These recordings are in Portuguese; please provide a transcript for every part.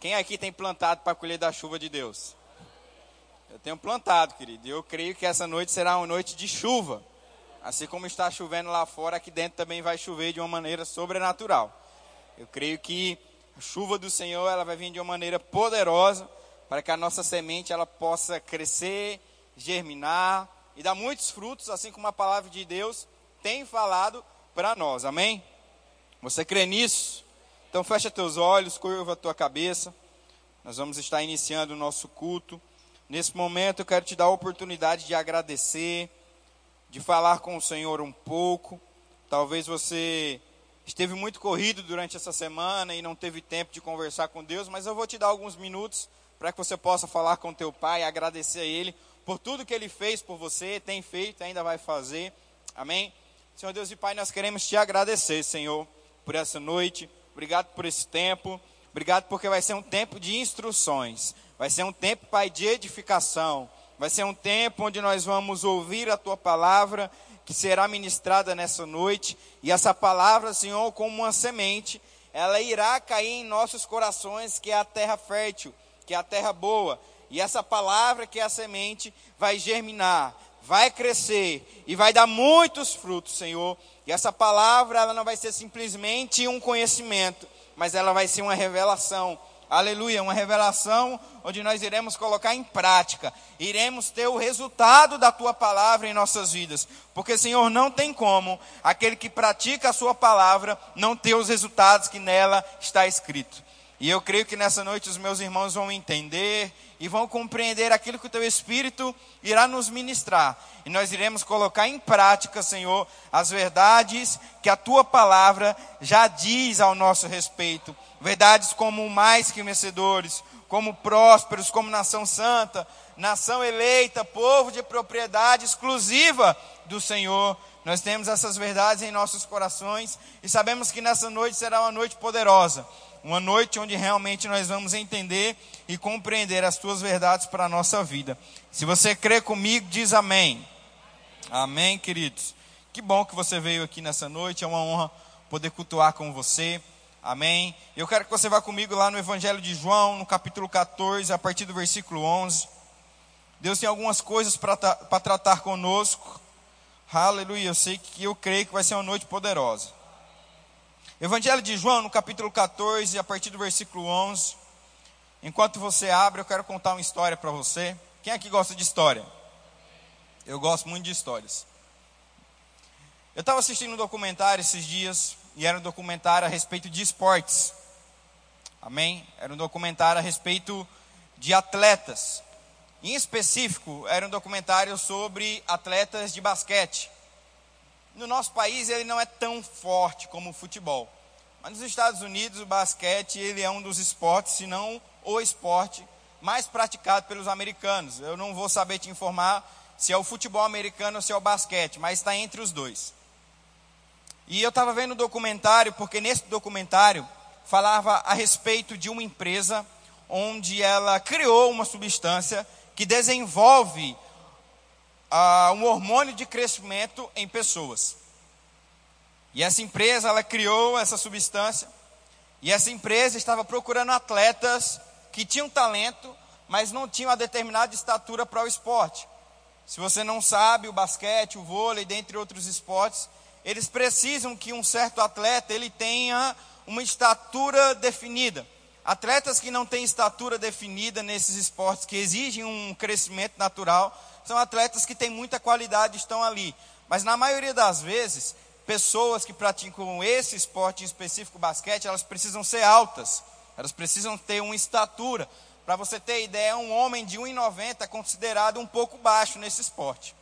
Quem aqui tem plantado para colher da chuva de Deus? Eu tenho plantado, querido. E eu creio que essa noite será uma noite de chuva. Assim como está chovendo lá fora, aqui dentro também vai chover de uma maneira sobrenatural. Eu creio que a chuva do Senhor ela vai vir de uma maneira poderosa para que a nossa semente ela possa crescer, germinar e dar muitos frutos, assim como a palavra de Deus tem falado para nós. Amém? Você crê nisso? Então fecha teus olhos, curva a tua cabeça. Nós vamos estar iniciando o nosso culto. Nesse momento eu quero te dar a oportunidade de agradecer, de falar com o Senhor um pouco. Talvez você esteve muito corrido durante essa semana e não teve tempo de conversar com Deus, mas eu vou te dar alguns minutos para que você possa falar com teu pai, agradecer a ele por tudo que ele fez por você, tem feito, ainda vai fazer. Amém? Senhor Deus e Pai, nós queremos te agradecer, Senhor, por essa noite. Obrigado por esse tempo. Obrigado porque vai ser um tempo de instruções. Vai ser um tempo, Pai, de edificação. Vai ser um tempo onde nós vamos ouvir a tua palavra que será ministrada nessa noite. E essa palavra, Senhor, como uma semente, ela irá cair em nossos corações, que é a terra fértil, que é a terra boa. E essa palavra, que é a semente, vai germinar, vai crescer e vai dar muitos frutos, Senhor. E essa palavra, ela não vai ser simplesmente um conhecimento, mas ela vai ser uma revelação. Aleluia, uma revelação onde nós iremos colocar em prática, iremos ter o resultado da tua palavra em nossas vidas, porque Senhor, não tem como aquele que pratica a sua palavra não ter os resultados que nela está escrito. E eu creio que nessa noite os meus irmãos vão entender e vão compreender aquilo que o teu Espírito irá nos ministrar. E nós iremos colocar em prática, Senhor, as verdades que a tua palavra já diz ao nosso respeito. Verdades como mais que vencedores, como prósperos, como nação santa, nação eleita, povo de propriedade exclusiva do Senhor. Nós temos essas verdades em nossos corações e sabemos que nessa noite será uma noite poderosa uma noite onde realmente nós vamos entender e compreender as tuas verdades para a nossa vida. Se você crê comigo, diz amém. Amém, queridos. Que bom que você veio aqui nessa noite, é uma honra poder cultuar com você. Amém. Eu quero que você vá comigo lá no Evangelho de João, no capítulo 14, a partir do versículo 11. Deus tem algumas coisas para tratar conosco. Aleluia. Eu sei que eu creio que vai ser uma noite poderosa. Evangelho de João, no capítulo 14, a partir do versículo 11. Enquanto você abre, eu quero contar uma história para você. Quem aqui gosta de história? Eu gosto muito de histórias. Eu estava assistindo um documentário esses dias, e era um documentário a respeito de esportes. Amém? Era um documentário a respeito de atletas. Em específico, era um documentário sobre atletas de basquete. No nosso país ele não é tão forte como o futebol. Mas nos Estados Unidos o basquete ele é um dos esportes, se não o esporte mais praticado pelos americanos. Eu não vou saber te informar se é o futebol americano ou se é o basquete, mas está entre os dois. E eu estava vendo o um documentário, porque nesse documentário falava a respeito de uma empresa onde ela criou uma substância que desenvolve um hormônio de crescimento em pessoas. E essa empresa, ela criou essa substância, e essa empresa estava procurando atletas que tinham talento, mas não tinham a determinada estatura para o esporte. Se você não sabe, o basquete, o vôlei, dentre outros esportes, eles precisam que um certo atleta ele tenha uma estatura definida. Atletas que não têm estatura definida nesses esportes, que exigem um crescimento natural, são atletas que têm muita qualidade estão ali. Mas na maioria das vezes, pessoas que praticam esse esporte em específico, basquete, elas precisam ser altas. Elas precisam ter uma estatura. Para você ter ideia, um homem de 1,90 é considerado um pouco baixo nesse esporte.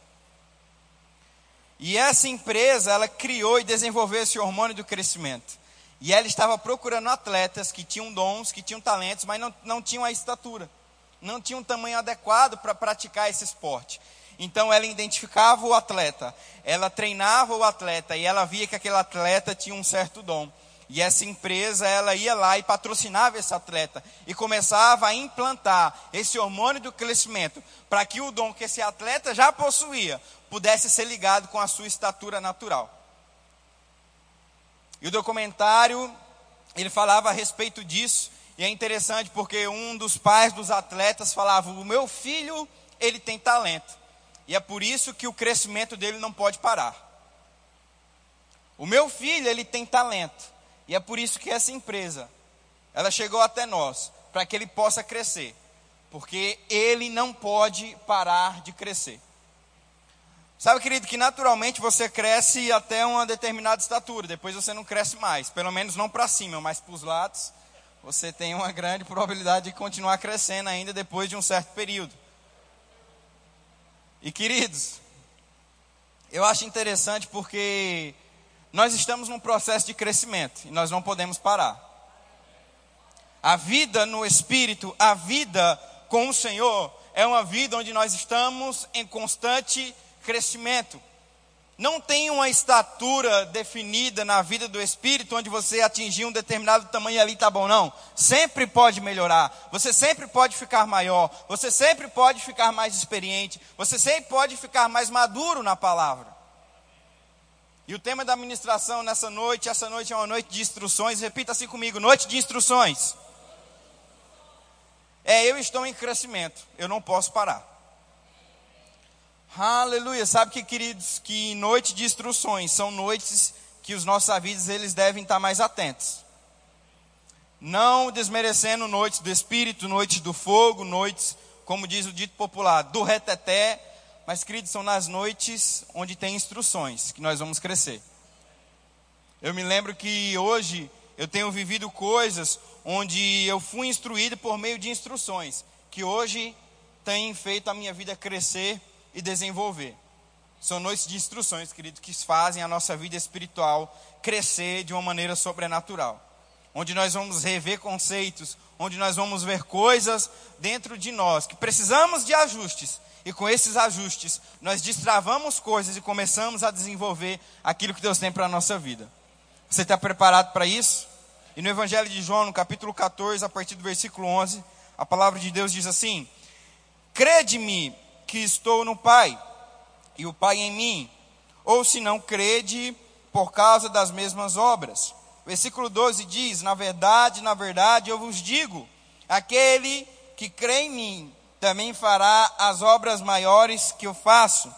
E essa empresa, ela criou e desenvolveu esse hormônio do crescimento. E ela estava procurando atletas que tinham dons, que tinham talentos, mas não, não tinham a estatura não tinha um tamanho adequado para praticar esse esporte. Então ela identificava o atleta, ela treinava o atleta e ela via que aquele atleta tinha um certo dom. E essa empresa, ela ia lá e patrocinava esse atleta e começava a implantar esse hormônio do crescimento para que o dom que esse atleta já possuía pudesse ser ligado com a sua estatura natural. E o documentário, ele falava a respeito disso E é interessante porque um dos pais dos atletas falava: "O meu filho, ele tem talento". E é por isso que o crescimento dele não pode parar. O meu filho, ele tem talento. E é por isso que essa empresa, ela chegou até nós, para que ele possa crescer. Porque ele não pode parar de crescer. Sabe, querido, que naturalmente você cresce até uma determinada estatura, depois você não cresce mais, pelo menos não para cima, mas para os lados, você tem uma grande probabilidade de continuar crescendo ainda depois de um certo período. E queridos, eu acho interessante porque nós estamos num processo de crescimento e nós não podemos parar. A vida no Espírito, a vida com o Senhor, é uma vida onde nós estamos em constante crescimento. Não tem uma estatura definida na vida do Espírito onde você atingir um determinado tamanho ali tá bom, não. Sempre pode melhorar. Você sempre pode ficar maior. Você sempre pode ficar mais experiente. Você sempre pode ficar mais maduro na palavra. E o tema da ministração nessa noite, essa noite é uma noite de instruções. Repita assim comigo: noite de instruções. É, eu estou em crescimento. Eu não posso parar. Aleluia. Sabe que, queridos, que noite de instruções são noites que os nossos avisos eles devem estar mais atentos. Não desmerecendo noites do espírito, noites do fogo, noites, como diz o dito popular, do reteté, mas queridos, são nas noites onde tem instruções que nós vamos crescer. Eu me lembro que hoje eu tenho vivido coisas onde eu fui instruído por meio de instruções, que hoje têm feito a minha vida crescer e desenvolver. São noites de instruções, querido, que fazem a nossa vida espiritual crescer de uma maneira sobrenatural. Onde nós vamos rever conceitos, onde nós vamos ver coisas dentro de nós que precisamos de ajustes. E com esses ajustes, nós destravamos coisas e começamos a desenvolver aquilo que Deus tem para a nossa vida. Você está preparado para isso? E no Evangelho de João, no capítulo 14, a partir do versículo 11, a palavra de Deus diz assim: Crede-me que estou no Pai, e o Pai em mim, ou se não crede, por causa das mesmas obras. Versículo 12 diz: Na verdade, na verdade, eu vos digo: aquele que crê em mim também fará as obras maiores que eu faço,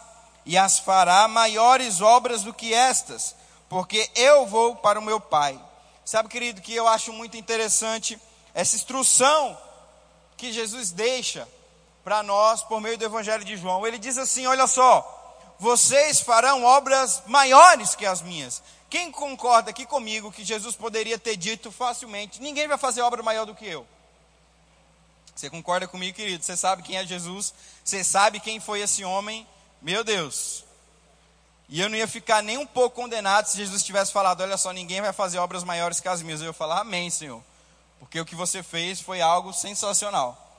e as fará maiores obras do que estas, porque eu vou para o meu Pai. Sabe, querido, que eu acho muito interessante essa instrução que Jesus deixa para nós por meio do Evangelho de João. Ele diz assim: Olha só, vocês farão obras maiores que as minhas. Quem concorda aqui comigo que Jesus poderia ter dito facilmente: Ninguém vai fazer obra maior do que eu? Você concorda comigo, querido? Você sabe quem é Jesus? Você sabe quem foi esse homem? Meu Deus. E eu não ia ficar nem um pouco condenado se Jesus tivesse falado: Olha só, ninguém vai fazer obras maiores que as minhas. Eu ia falar: Amém, Senhor. Porque o que você fez foi algo sensacional.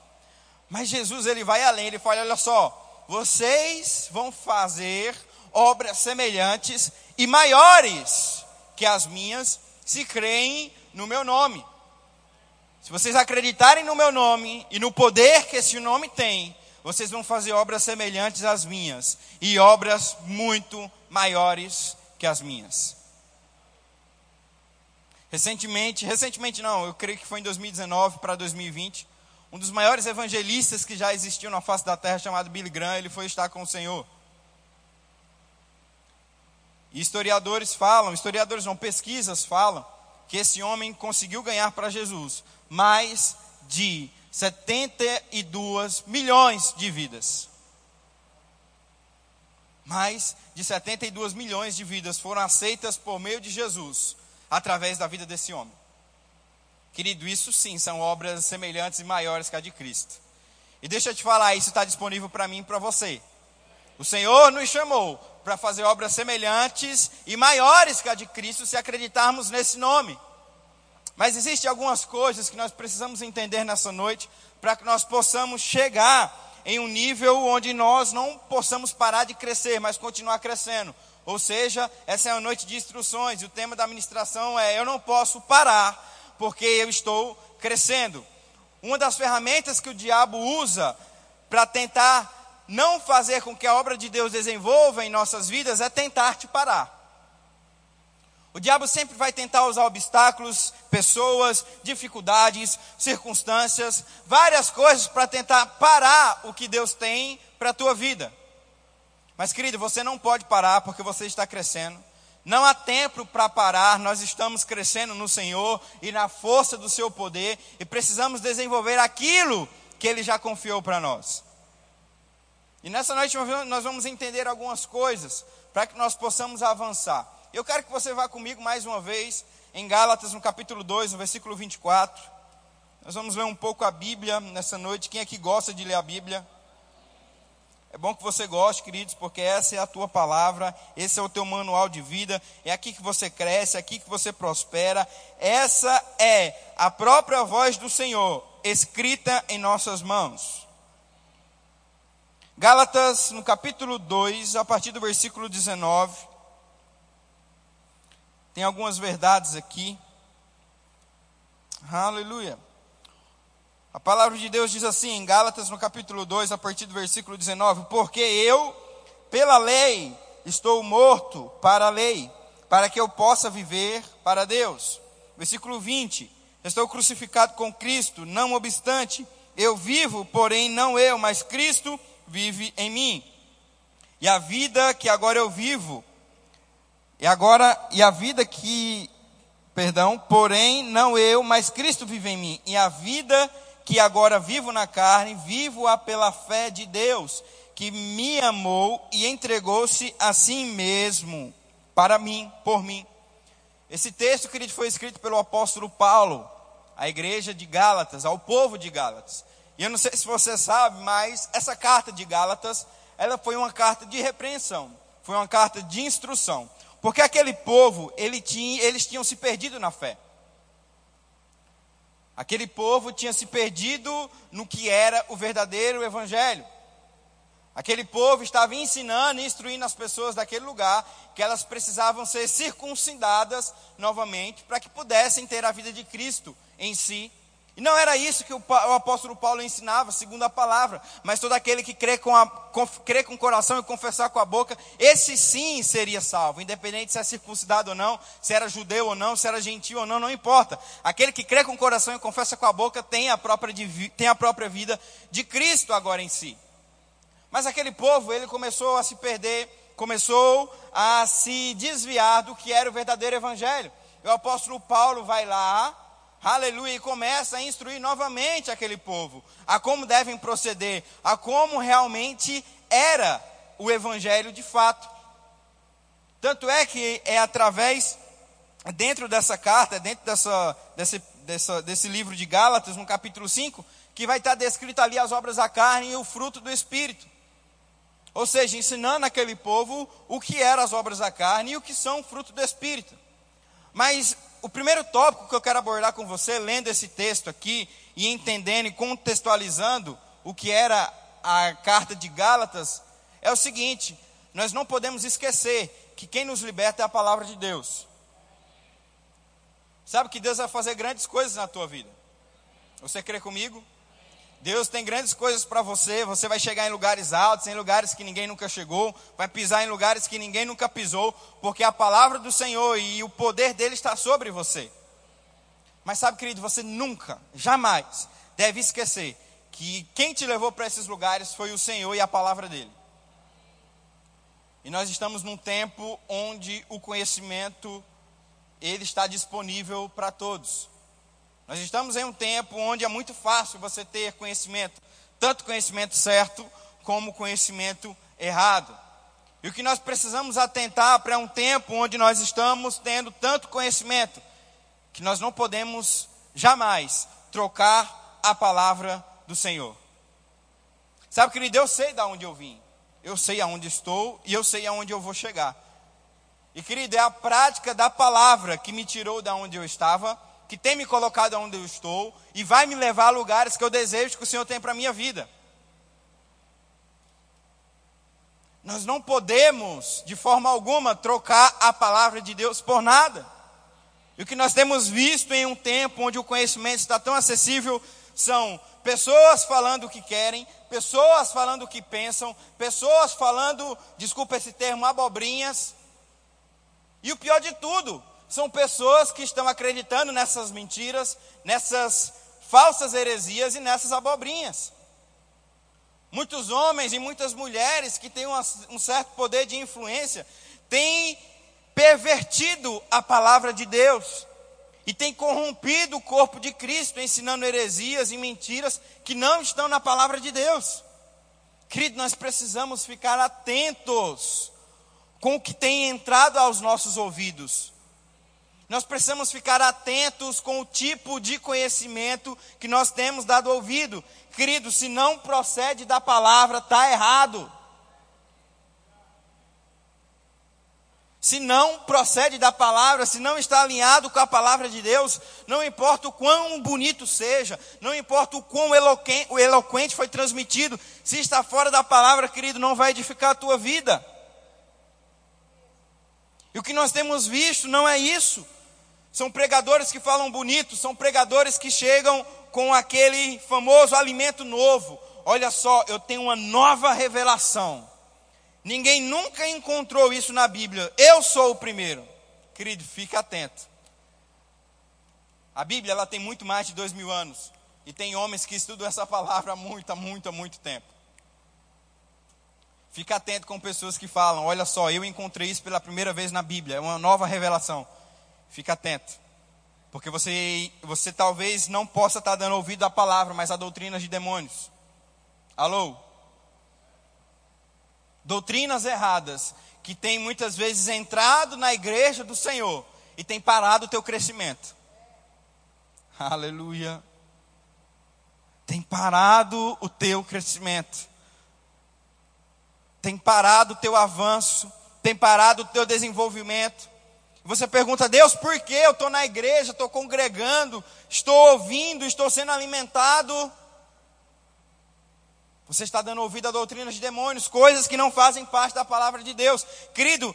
Mas Jesus ele vai além, ele fala: olha só, vocês vão fazer obras semelhantes e maiores que as minhas, se creem no meu nome. Se vocês acreditarem no meu nome e no poder que esse nome tem, vocês vão fazer obras semelhantes às minhas e obras muito maiores que as minhas. Recentemente, recentemente não, eu creio que foi em 2019 para 2020, um dos maiores evangelistas que já existiu na face da terra, chamado Billy Graham, ele foi estar com o Senhor. E historiadores falam, historiadores não, pesquisas falam, que esse homem conseguiu ganhar para Jesus mais de 72 milhões de vidas. Mais de 72 milhões de vidas foram aceitas por meio de Jesus, através da vida desse homem. Querido, isso sim são obras semelhantes e maiores que a de Cristo. E deixa eu te falar, isso está disponível para mim e para você. O Senhor nos chamou para fazer obras semelhantes e maiores que a de Cristo se acreditarmos nesse nome. Mas existem algumas coisas que nós precisamos entender nessa noite para que nós possamos chegar em um nível onde nós não possamos parar de crescer, mas continuar crescendo. Ou seja, essa é uma noite de instruções e o tema da ministração é: eu não posso parar porque eu estou crescendo. Uma das ferramentas que o diabo usa para tentar não fazer com que a obra de Deus desenvolva em nossas vidas é tentar te parar. O diabo sempre vai tentar usar obstáculos, pessoas, dificuldades, circunstâncias, várias coisas para tentar parar o que Deus tem para a tua vida. Mas, querido, você não pode parar porque você está crescendo. Não há tempo para parar, nós estamos crescendo no Senhor e na força do seu poder e precisamos desenvolver aquilo que Ele já confiou para nós. E nessa noite nós vamos entender algumas coisas para que nós possamos avançar. Eu quero que você vá comigo mais uma vez em Gálatas, no capítulo 2, no versículo 24. Nós vamos ler um pouco a Bíblia nessa noite. Quem aqui gosta de ler a Bíblia? É bom que você goste, queridos, porque essa é a tua palavra, esse é o teu manual de vida, é aqui que você cresce, é aqui que você prospera. Essa é a própria voz do Senhor, escrita em nossas mãos. Gálatas, no capítulo 2, a partir do versículo 19. Tem algumas verdades aqui. Aleluia. A palavra de Deus diz assim em Gálatas, no capítulo 2, a partir do versículo 19: Porque eu, pela lei, estou morto para a lei, para que eu possa viver para Deus. Versículo 20: Estou crucificado com Cristo, não obstante, eu vivo, porém não eu, mas Cristo vive em mim. E a vida que agora eu vivo, e agora, e a vida que, perdão, porém não eu, mas Cristo vive em mim. E a vida que agora vivo na carne, vivo-a pela fé de Deus, que me amou e entregou-se a si mesmo, para mim, por mim. Esse texto, querido, foi escrito pelo apóstolo Paulo, à igreja de Gálatas, ao povo de Gálatas. E eu não sei se você sabe, mas essa carta de Gálatas, ela foi uma carta de repreensão, foi uma carta de instrução. Porque aquele povo, ele tinha, eles tinham se perdido na fé. Aquele povo tinha se perdido no que era o verdadeiro evangelho. Aquele povo estava ensinando e instruindo as pessoas daquele lugar que elas precisavam ser circuncidadas novamente para que pudessem ter a vida de Cristo em si e não era isso que o, apóstolo Paulo ensinava, segundo a palavra, mas todo aquele que crê com, a, com, crê com o coração e confessar com a boca, esse sim seria salvo, independente se é circuncidado ou não, se era judeu ou não, se era gentil ou não, não importa. Aquele que crê com o coração e confessa com a boca tem a própria, tem a própria vida de Cristo agora em si. Mas aquele povo, ele começou a se perder, começou a se desviar do que era o verdadeiro evangelho. E o apóstolo Paulo vai lá, aleluia, e começa a instruir novamente aquele povo a como devem proceder, a como realmente era o evangelho de fato. Tanto é que é através, dentro dessa carta, dentro dessa, desse, dessa, desse livro de Gálatas, no capítulo 5, que vai estar descrito ali as obras da carne e o fruto do Espírito. Ou seja, ensinando aquele povo o que eram as obras da carne e o que são o fruto do Espírito. Mas o primeiro tópico que eu quero abordar com você, lendo esse texto aqui e entendendo e contextualizando o que era a carta de Gálatas, é o seguinte: nós não podemos esquecer que quem nos liberta é a palavra de Deus. Sabe que Deus vai fazer grandes coisas na tua vida. Você crê comigo? Deus tem grandes coisas para você. Você vai chegar em lugares altos, em lugares que ninguém nunca chegou, vai pisar em lugares que ninguém nunca pisou, porque a palavra do Senhor e o poder dele está sobre você. Mas sabe, querido, você nunca, jamais deve esquecer que quem te levou para esses lugares foi o Senhor e a palavra dele. E nós estamos num tempo onde o conhecimento ele está disponível para todos. Nós estamos em um tempo onde é muito fácil você ter conhecimento, tanto conhecimento certo como conhecimento errado. E o que nós precisamos atentar para um tempo onde nós estamos tendo tanto conhecimento que nós não podemos jamais trocar a palavra do Senhor. Sabe, querido, eu sei de onde eu vim, eu sei aonde estou e eu sei aonde eu vou chegar. E querido, é a prática da palavra que me tirou da onde eu estava que tem me colocado onde eu estou e vai me levar a lugares que eu desejo que o Senhor tem para a minha vida. Nós não podemos, de forma alguma, trocar a palavra de Deus por nada. E o que nós temos visto em um tempo onde o conhecimento está tão acessível são pessoas falando o que querem, pessoas falando o que pensam, pessoas falando, desculpa esse termo, abobrinhas. E o pior de tudo, são pessoas que estão acreditando nessas mentiras, nessas falsas heresias e nessas abobrinhas. Muitos homens e muitas mulheres que têm um certo poder de influência têm pervertido a palavra de Deus e têm corrompido o corpo de Cristo, ensinando heresias e mentiras que não estão na palavra de Deus. Querido, nós precisamos ficar atentos com o que tem entrado aos nossos ouvidos. Nós precisamos ficar atentos com o tipo de conhecimento que nós temos dado ouvido. Querido, se não procede da palavra, está errado. Se não procede da palavra, se não está alinhado com a palavra de Deus, não importa o quão bonito seja, não importa o quão eloquente, foi transmitido, se está fora da palavra, querido, não vai edificar a tua vida. E o que nós temos visto não é isso. São pregadores que falam bonito, são pregadores que chegam com aquele famoso alimento novo. Olha só, eu tenho uma nova revelação. Ninguém nunca encontrou isso na Bíblia. Eu sou o primeiro. Querido, fique atento. A Bíblia ela tem muito mais de dois mil anos. E tem homens que estudam essa palavra há muito, há muito, há muito tempo. Fique atento com pessoas que falam: Olha só, eu encontrei isso pela primeira vez na Bíblia. É uma nova revelação. Fica atento. Porque você, você talvez não possa estar dando ouvido à palavra, mas a doutrinas de demônios. Alô? Doutrinas erradas que tem muitas vezes entrado na igreja do Senhor e tem parado o teu crescimento. Aleluia. Tem parado o teu crescimento. Tem parado o teu avanço, tem parado o teu desenvolvimento. Você pergunta, Deus, por que eu estou na igreja, estou congregando, estou ouvindo, estou sendo alimentado? Você está dando ouvido a doutrinas de demônios, coisas que não fazem parte da palavra de Deus. Querido,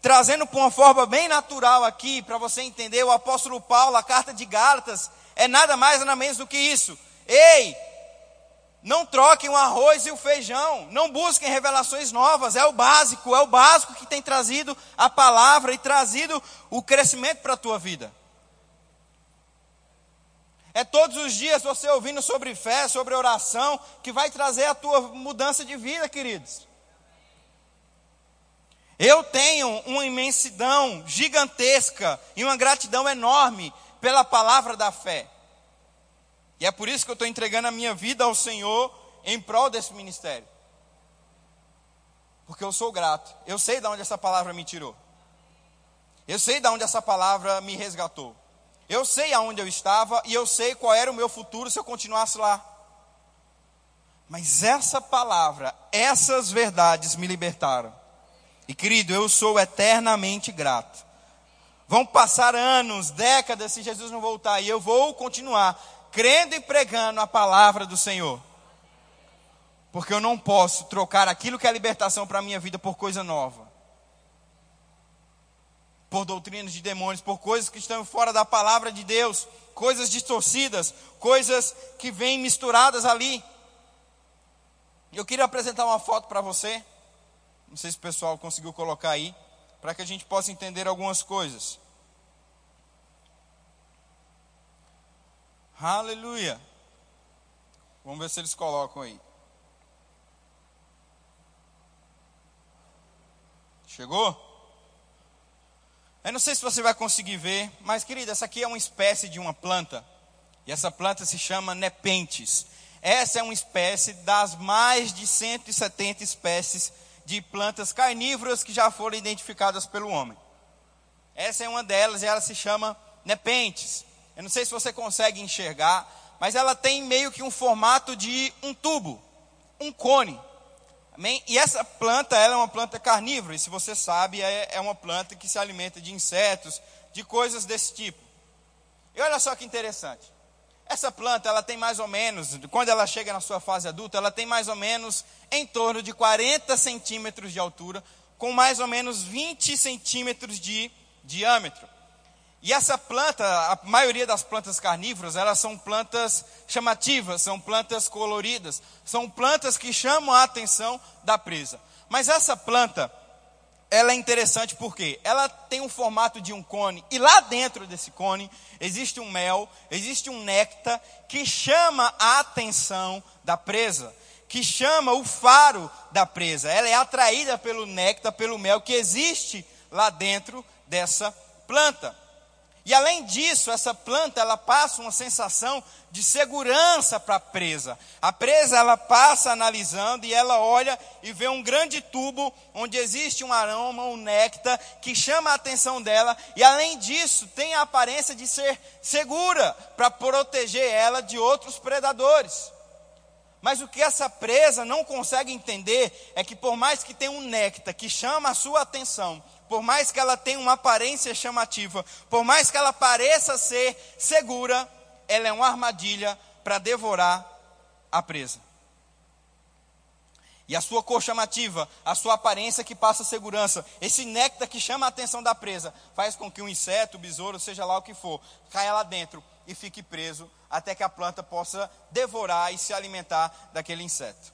trazendo para uma forma bem natural aqui, para você entender, o apóstolo Paulo, a carta de Gálatas, é nada mais nada menos do que isso. Ei, não troquem o arroz e o feijão. Não busquem revelações novas. É o básico, é o básico que tem trazido a palavra e trazido o crescimento para a tua vida. É todos os dias você ouvindo sobre fé, sobre oração, que vai trazer a tua mudança de vida, queridos. Eu tenho uma imensidão gigantesca e uma gratidão enorme pela palavra da fé. E é por isso que eu estou entregando a minha vida ao Senhor em prol desse ministério. Porque eu sou grato. Eu sei de onde essa palavra me tirou. Eu sei de onde essa palavra me resgatou. Eu sei aonde eu estava e eu sei qual era o meu futuro se eu continuasse lá. Mas essa palavra, essas verdades me libertaram. E querido, eu sou eternamente grato. Vão passar anos, décadas se Jesus não voltar e eu vou continuar crendo e pregando a palavra do Senhor. Porque eu não posso trocar aquilo que é libertação para a minha vida por coisa nova. Por doutrinas de demônios, por coisas que estão fora da palavra de Deus, coisas distorcidas, coisas que vêm misturadas ali. Eu queria apresentar uma foto para você. Não sei se o pessoal conseguiu colocar aí, para que a gente possa entender algumas coisas. Aleluia. Vamos ver se eles colocam aí. Chegou? Eu não sei se você vai conseguir ver, mas querida, essa aqui é uma espécie de uma planta. E essa planta se chama nepentes. Essa é uma espécie das mais de 170 espécies de plantas carnívoras que já foram identificadas pelo homem. Essa é uma delas e ela se chama nepentes. Eu não sei se você consegue enxergar, mas ela tem meio que um formato de um tubo, um cone. Amém? E essa planta, ela é uma planta carnívora, e se você sabe, é, é uma planta que se alimenta de insetos, de coisas desse tipo. E olha só que interessante. Essa planta, ela tem mais ou menos, quando ela chega na sua fase adulta, ela tem mais ou menos em torno de 40 centímetros de altura, com mais ou menos 20 centímetros de diâmetro. E essa planta, a maioria das plantas carnívoras, elas são plantas chamativas, são plantas coloridas, são plantas que chamam a atenção da presa. Mas essa planta, ela é interessante porque ela tem um formato de um cone e lá dentro desse cone existe um mel, existe um néctar que chama a atenção da presa, que chama o faro da presa. Ela é atraída pelo néctar, pelo mel que existe lá dentro dessa planta. E além disso, essa planta ela passa uma sensação de segurança para a presa. A presa ela passa analisando e ela olha e vê um grande tubo onde existe um aroma, um néctar que chama a atenção dela e além disso tem a aparência de ser segura para proteger ela de outros predadores. Mas o que essa presa não consegue entender é que por mais que tenha um néctar que chama a sua atenção, por mais que ela tenha uma aparência chamativa, por mais que ela pareça ser segura, ela é uma armadilha para devorar a presa. E a sua cor chamativa, a sua aparência que passa segurança, esse néctar que chama a atenção da presa, faz com que um inseto, besouro, seja lá o que for, caia lá dentro e fique preso até que a planta possa devorar e se alimentar daquele inseto.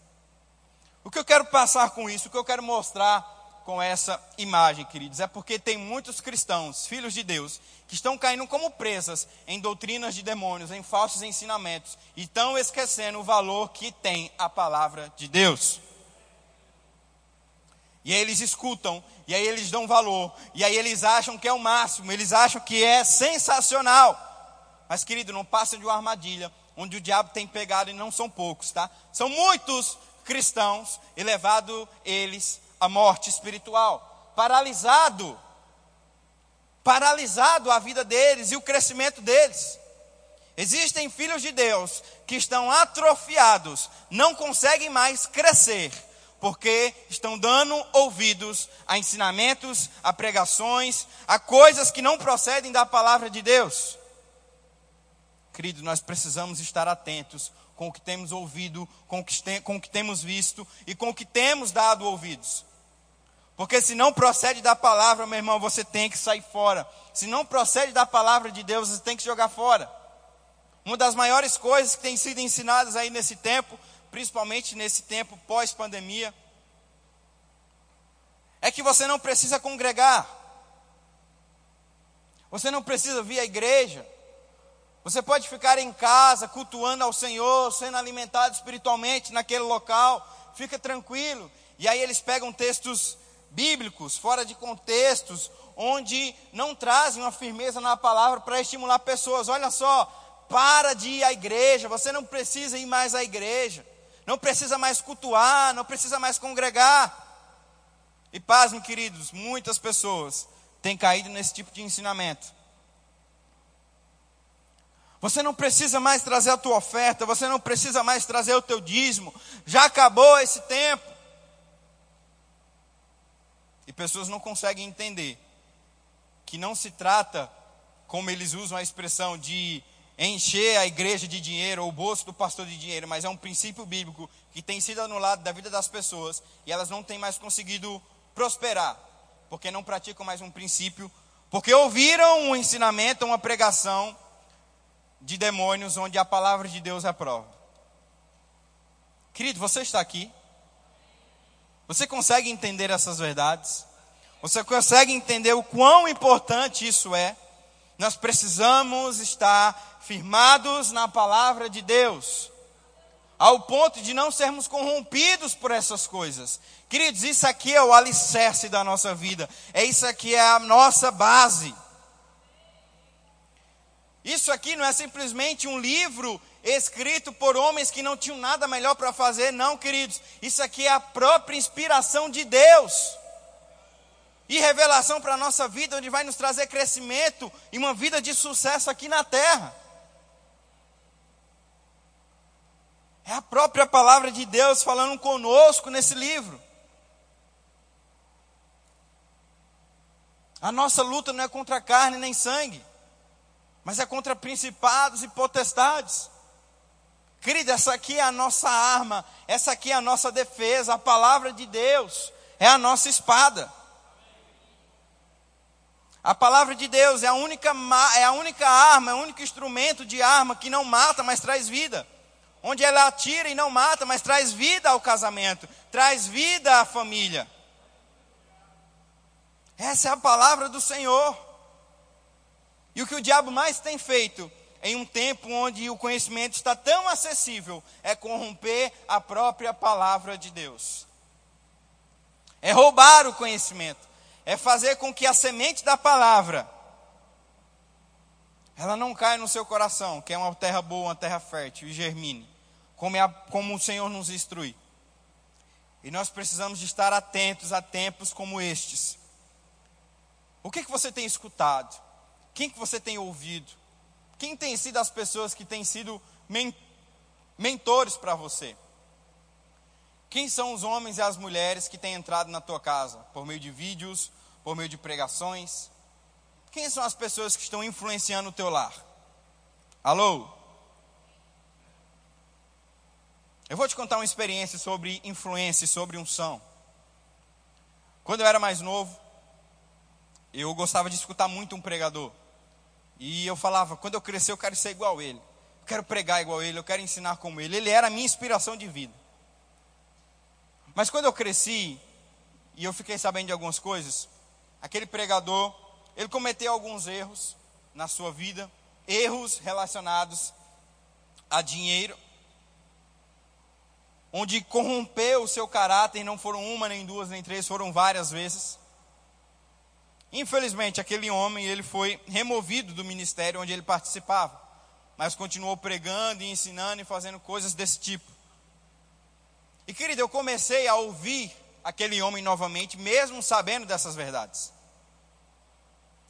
O que eu quero passar com isso, o que eu quero mostrar com essa imagem, queridos, é porque tem muitos cristãos, filhos de Deus, que estão caindo como presas em doutrinas de demônios, em falsos ensinamentos, e estão esquecendo o valor que tem a palavra de Deus. E aí eles escutam, e aí eles dão valor, e aí eles acham que é o máximo, eles acham que é sensacional. Mas, querido, não passa de uma armadilha onde o diabo tem pegado e não são poucos, tá? São muitos cristãos e eles a morte espiritual, paralisado, paralisado a vida deles e o crescimento deles. Existem filhos de Deus que estão atrofiados, não conseguem mais crescer, porque estão dando ouvidos a ensinamentos, a pregações, a coisas que não procedem da palavra de Deus. Querido, nós precisamos estar atentos com o que temos ouvido, com o que, com o que temos visto e com o que temos dado ouvidos. Porque se não procede da palavra, meu irmão, você tem que sair fora. Se não procede da palavra de Deus, você tem que jogar fora. Uma das maiores coisas que tem sido ensinadas aí nesse tempo, principalmente nesse tempo pós-pandemia, é que você não precisa congregar. Você não precisa vir à igreja. Você pode ficar em casa, cultuando ao Senhor, sendo alimentado espiritualmente naquele local. Fica tranquilo. E aí eles pegam textos bíblicos, fora de contextos, onde não trazem uma firmeza na palavra para estimular pessoas. Olha só, para de ir à igreja, você não precisa ir mais à igreja, não precisa mais cultuar, não precisa mais congregar. E pasmem, queridos, muitas pessoas têm caído nesse tipo de ensinamento. Você não precisa mais trazer a tua oferta, você não precisa mais trazer o teu dízimo, já acabou esse tempo. E pessoas não conseguem entender que não se trata, como eles usam a expressão, de encher a igreja de dinheiro ou o bolso do pastor de dinheiro, mas é um princípio bíblico que tem sido anulado da vida das pessoas e elas não têm mais conseguido prosperar, porque não praticam mais um princípio, porque ouviram um ensinamento, uma pregação de demônios onde a palavra de Deus é prova. Querido, você está aqui? Você consegue entender essas verdades? Você consegue entender o quão importante isso é? Nós precisamos estar firmados na palavra de Deus, ao ponto de não sermos corrompidos por essas coisas. Queridos, isso aqui é o alicerce da nossa vida, é isso aqui é a nossa base. Isso aqui não é simplesmente um livro escrito por homens que não tinham nada melhor para fazer, não, queridos. Isso aqui é a própria inspiração de Deus. E revelação para a nossa vida, onde vai nos trazer crescimento e uma vida de sucesso aqui na terra. É a própria palavra de Deus falando conosco nesse livro. A nossa luta não é contra carne nem sangue, mas é contra principados e potestades. Querida, essa aqui é a nossa arma, essa aqui é a nossa defesa, a palavra de Deus é a nossa espada. A palavra de Deus é a única, é a única arma, é o único instrumento de arma que não mata, mas traz vida. Onde ela atira e não mata, mas traz vida ao casamento, traz vida à família. Essa é a palavra do Senhor. E o que o diabo mais tem feito em um tempo onde o conhecimento está tão acessível é corromper a própria palavra de Deus. É roubar o conhecimento, é fazer com que a semente da palavra ela não caia no seu coração, que é uma terra boa, uma terra fértil e germine, como, é como o Senhor nos instrui. E nós precisamos de estar atentos a tempos como estes. O que, que você tem escutado? Quem que você tem ouvido? Quem tem sido as pessoas que têm sido men mentores para você? Quem são os homens e as mulheres que têm entrado na tua casa? Por meio de vídeos, por meio de pregações? Quem são as pessoas que estão influenciando o teu lar? Alô? Eu vou te contar uma experiência sobre influência, sobre unção. Quando eu era mais novo, eu gostava de escutar muito um pregador. E eu falava, quando eu crescer, eu quero ser igual a ele. Eu quero pregar igual a ele, eu quero ensinar como ele. Ele era a minha inspiração de vida. Mas quando eu cresci, e eu fiquei sabendo de algumas coisas, aquele pregador ele cometeu alguns erros na sua vida, erros relacionados a dinheiro, onde corrompeu o seu caráter, não foram uma, nem duas, nem três, foram várias vezes. Infelizmente, aquele homem, ele foi removido do ministério onde ele participava, mas continuou pregando e ensinando e fazendo coisas desse tipo. E querido, eu comecei a ouvir aquele homem novamente, mesmo sabendo dessas verdades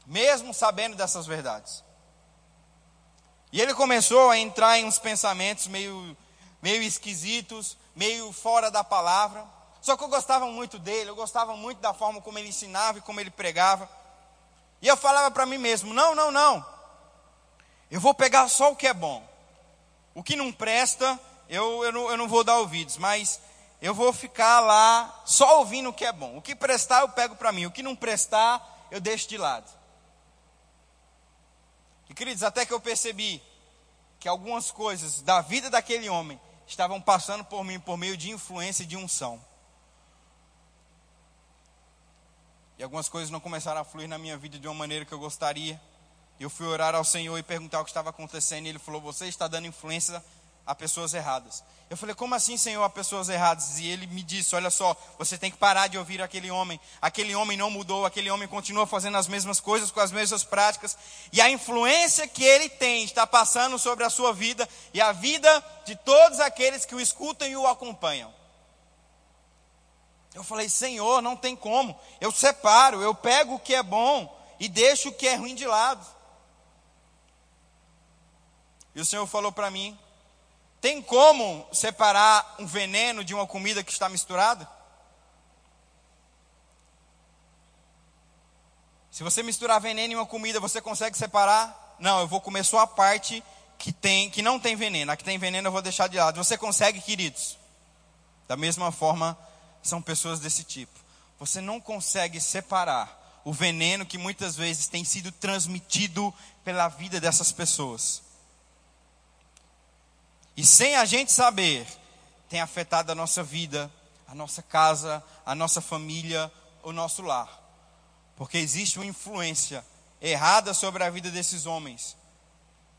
mesmo sabendo dessas verdades. E ele começou a entrar em uns pensamentos meio, meio esquisitos, meio fora da palavra. Só que eu gostava muito dele, eu gostava muito da forma como ele ensinava e como ele pregava. E eu falava para mim mesmo: não, não, não. Eu vou pegar só o que é bom. O que não presta, eu, eu, não, eu não vou dar ouvidos, mas eu vou ficar lá só ouvindo o que é bom. O que prestar, eu pego para mim. O que não prestar, eu deixo de lado. E queridos, até que eu percebi que algumas coisas da vida daquele homem estavam passando por mim por meio de influência e de unção. E algumas coisas não começaram a fluir na minha vida de uma maneira que eu gostaria. Eu fui orar ao Senhor e perguntar o que estava acontecendo. E Ele falou: Você está dando influência a pessoas erradas. Eu falei, como assim, Senhor, a pessoas erradas? E ele me disse: Olha só, você tem que parar de ouvir aquele homem. Aquele homem não mudou, aquele homem continua fazendo as mesmas coisas, com as mesmas práticas. E a influência que ele tem está passando sobre a sua vida e a vida de todos aqueles que o escutam e o acompanham. Eu falei, Senhor, não tem como. Eu separo, eu pego o que é bom e deixo o que é ruim de lado. E o Senhor falou para mim tem como separar um veneno de uma comida que está misturada? Se você misturar veneno em uma comida, você consegue separar? Não, eu vou comer só a parte que tem, que não tem veneno. A que tem veneno eu vou deixar de lado. Você consegue, queridos? Da mesma forma, são pessoas desse tipo. Você não consegue separar o veneno que muitas vezes tem sido transmitido pela vida dessas pessoas. E sem a gente saber, tem afetado a nossa vida, a nossa casa, a nossa família, o nosso lar. Porque existe uma influência errada sobre a vida desses homens,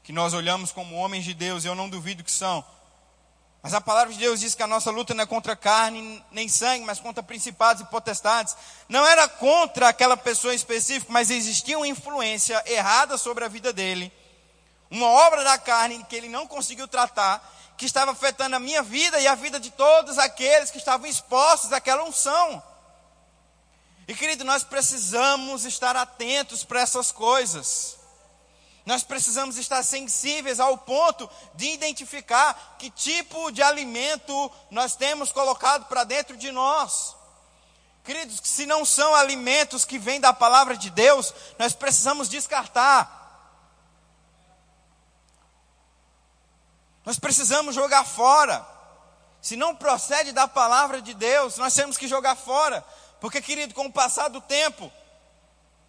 que nós olhamos como homens de Deus, e eu não duvido que são. Mas a palavra de Deus diz que a nossa luta não é contra carne nem sangue, mas contra principados e potestades. Não era contra aquela pessoa específica, mas existia uma influência errada sobre a vida dele uma obra da carne que ele não conseguiu tratar, que estava afetando a minha vida e a vida de todos aqueles que estavam expostos àquela unção. E querido, nós precisamos estar atentos para essas coisas. Nós precisamos estar sensíveis ao ponto de identificar que tipo de alimento nós temos colocado para dentro de nós. Queridos, se não são alimentos que vêm da palavra de Deus, nós precisamos descartar. Nós precisamos jogar fora. Se não procede da palavra de Deus, nós temos que jogar fora. Porque, querido, com o passar do tempo,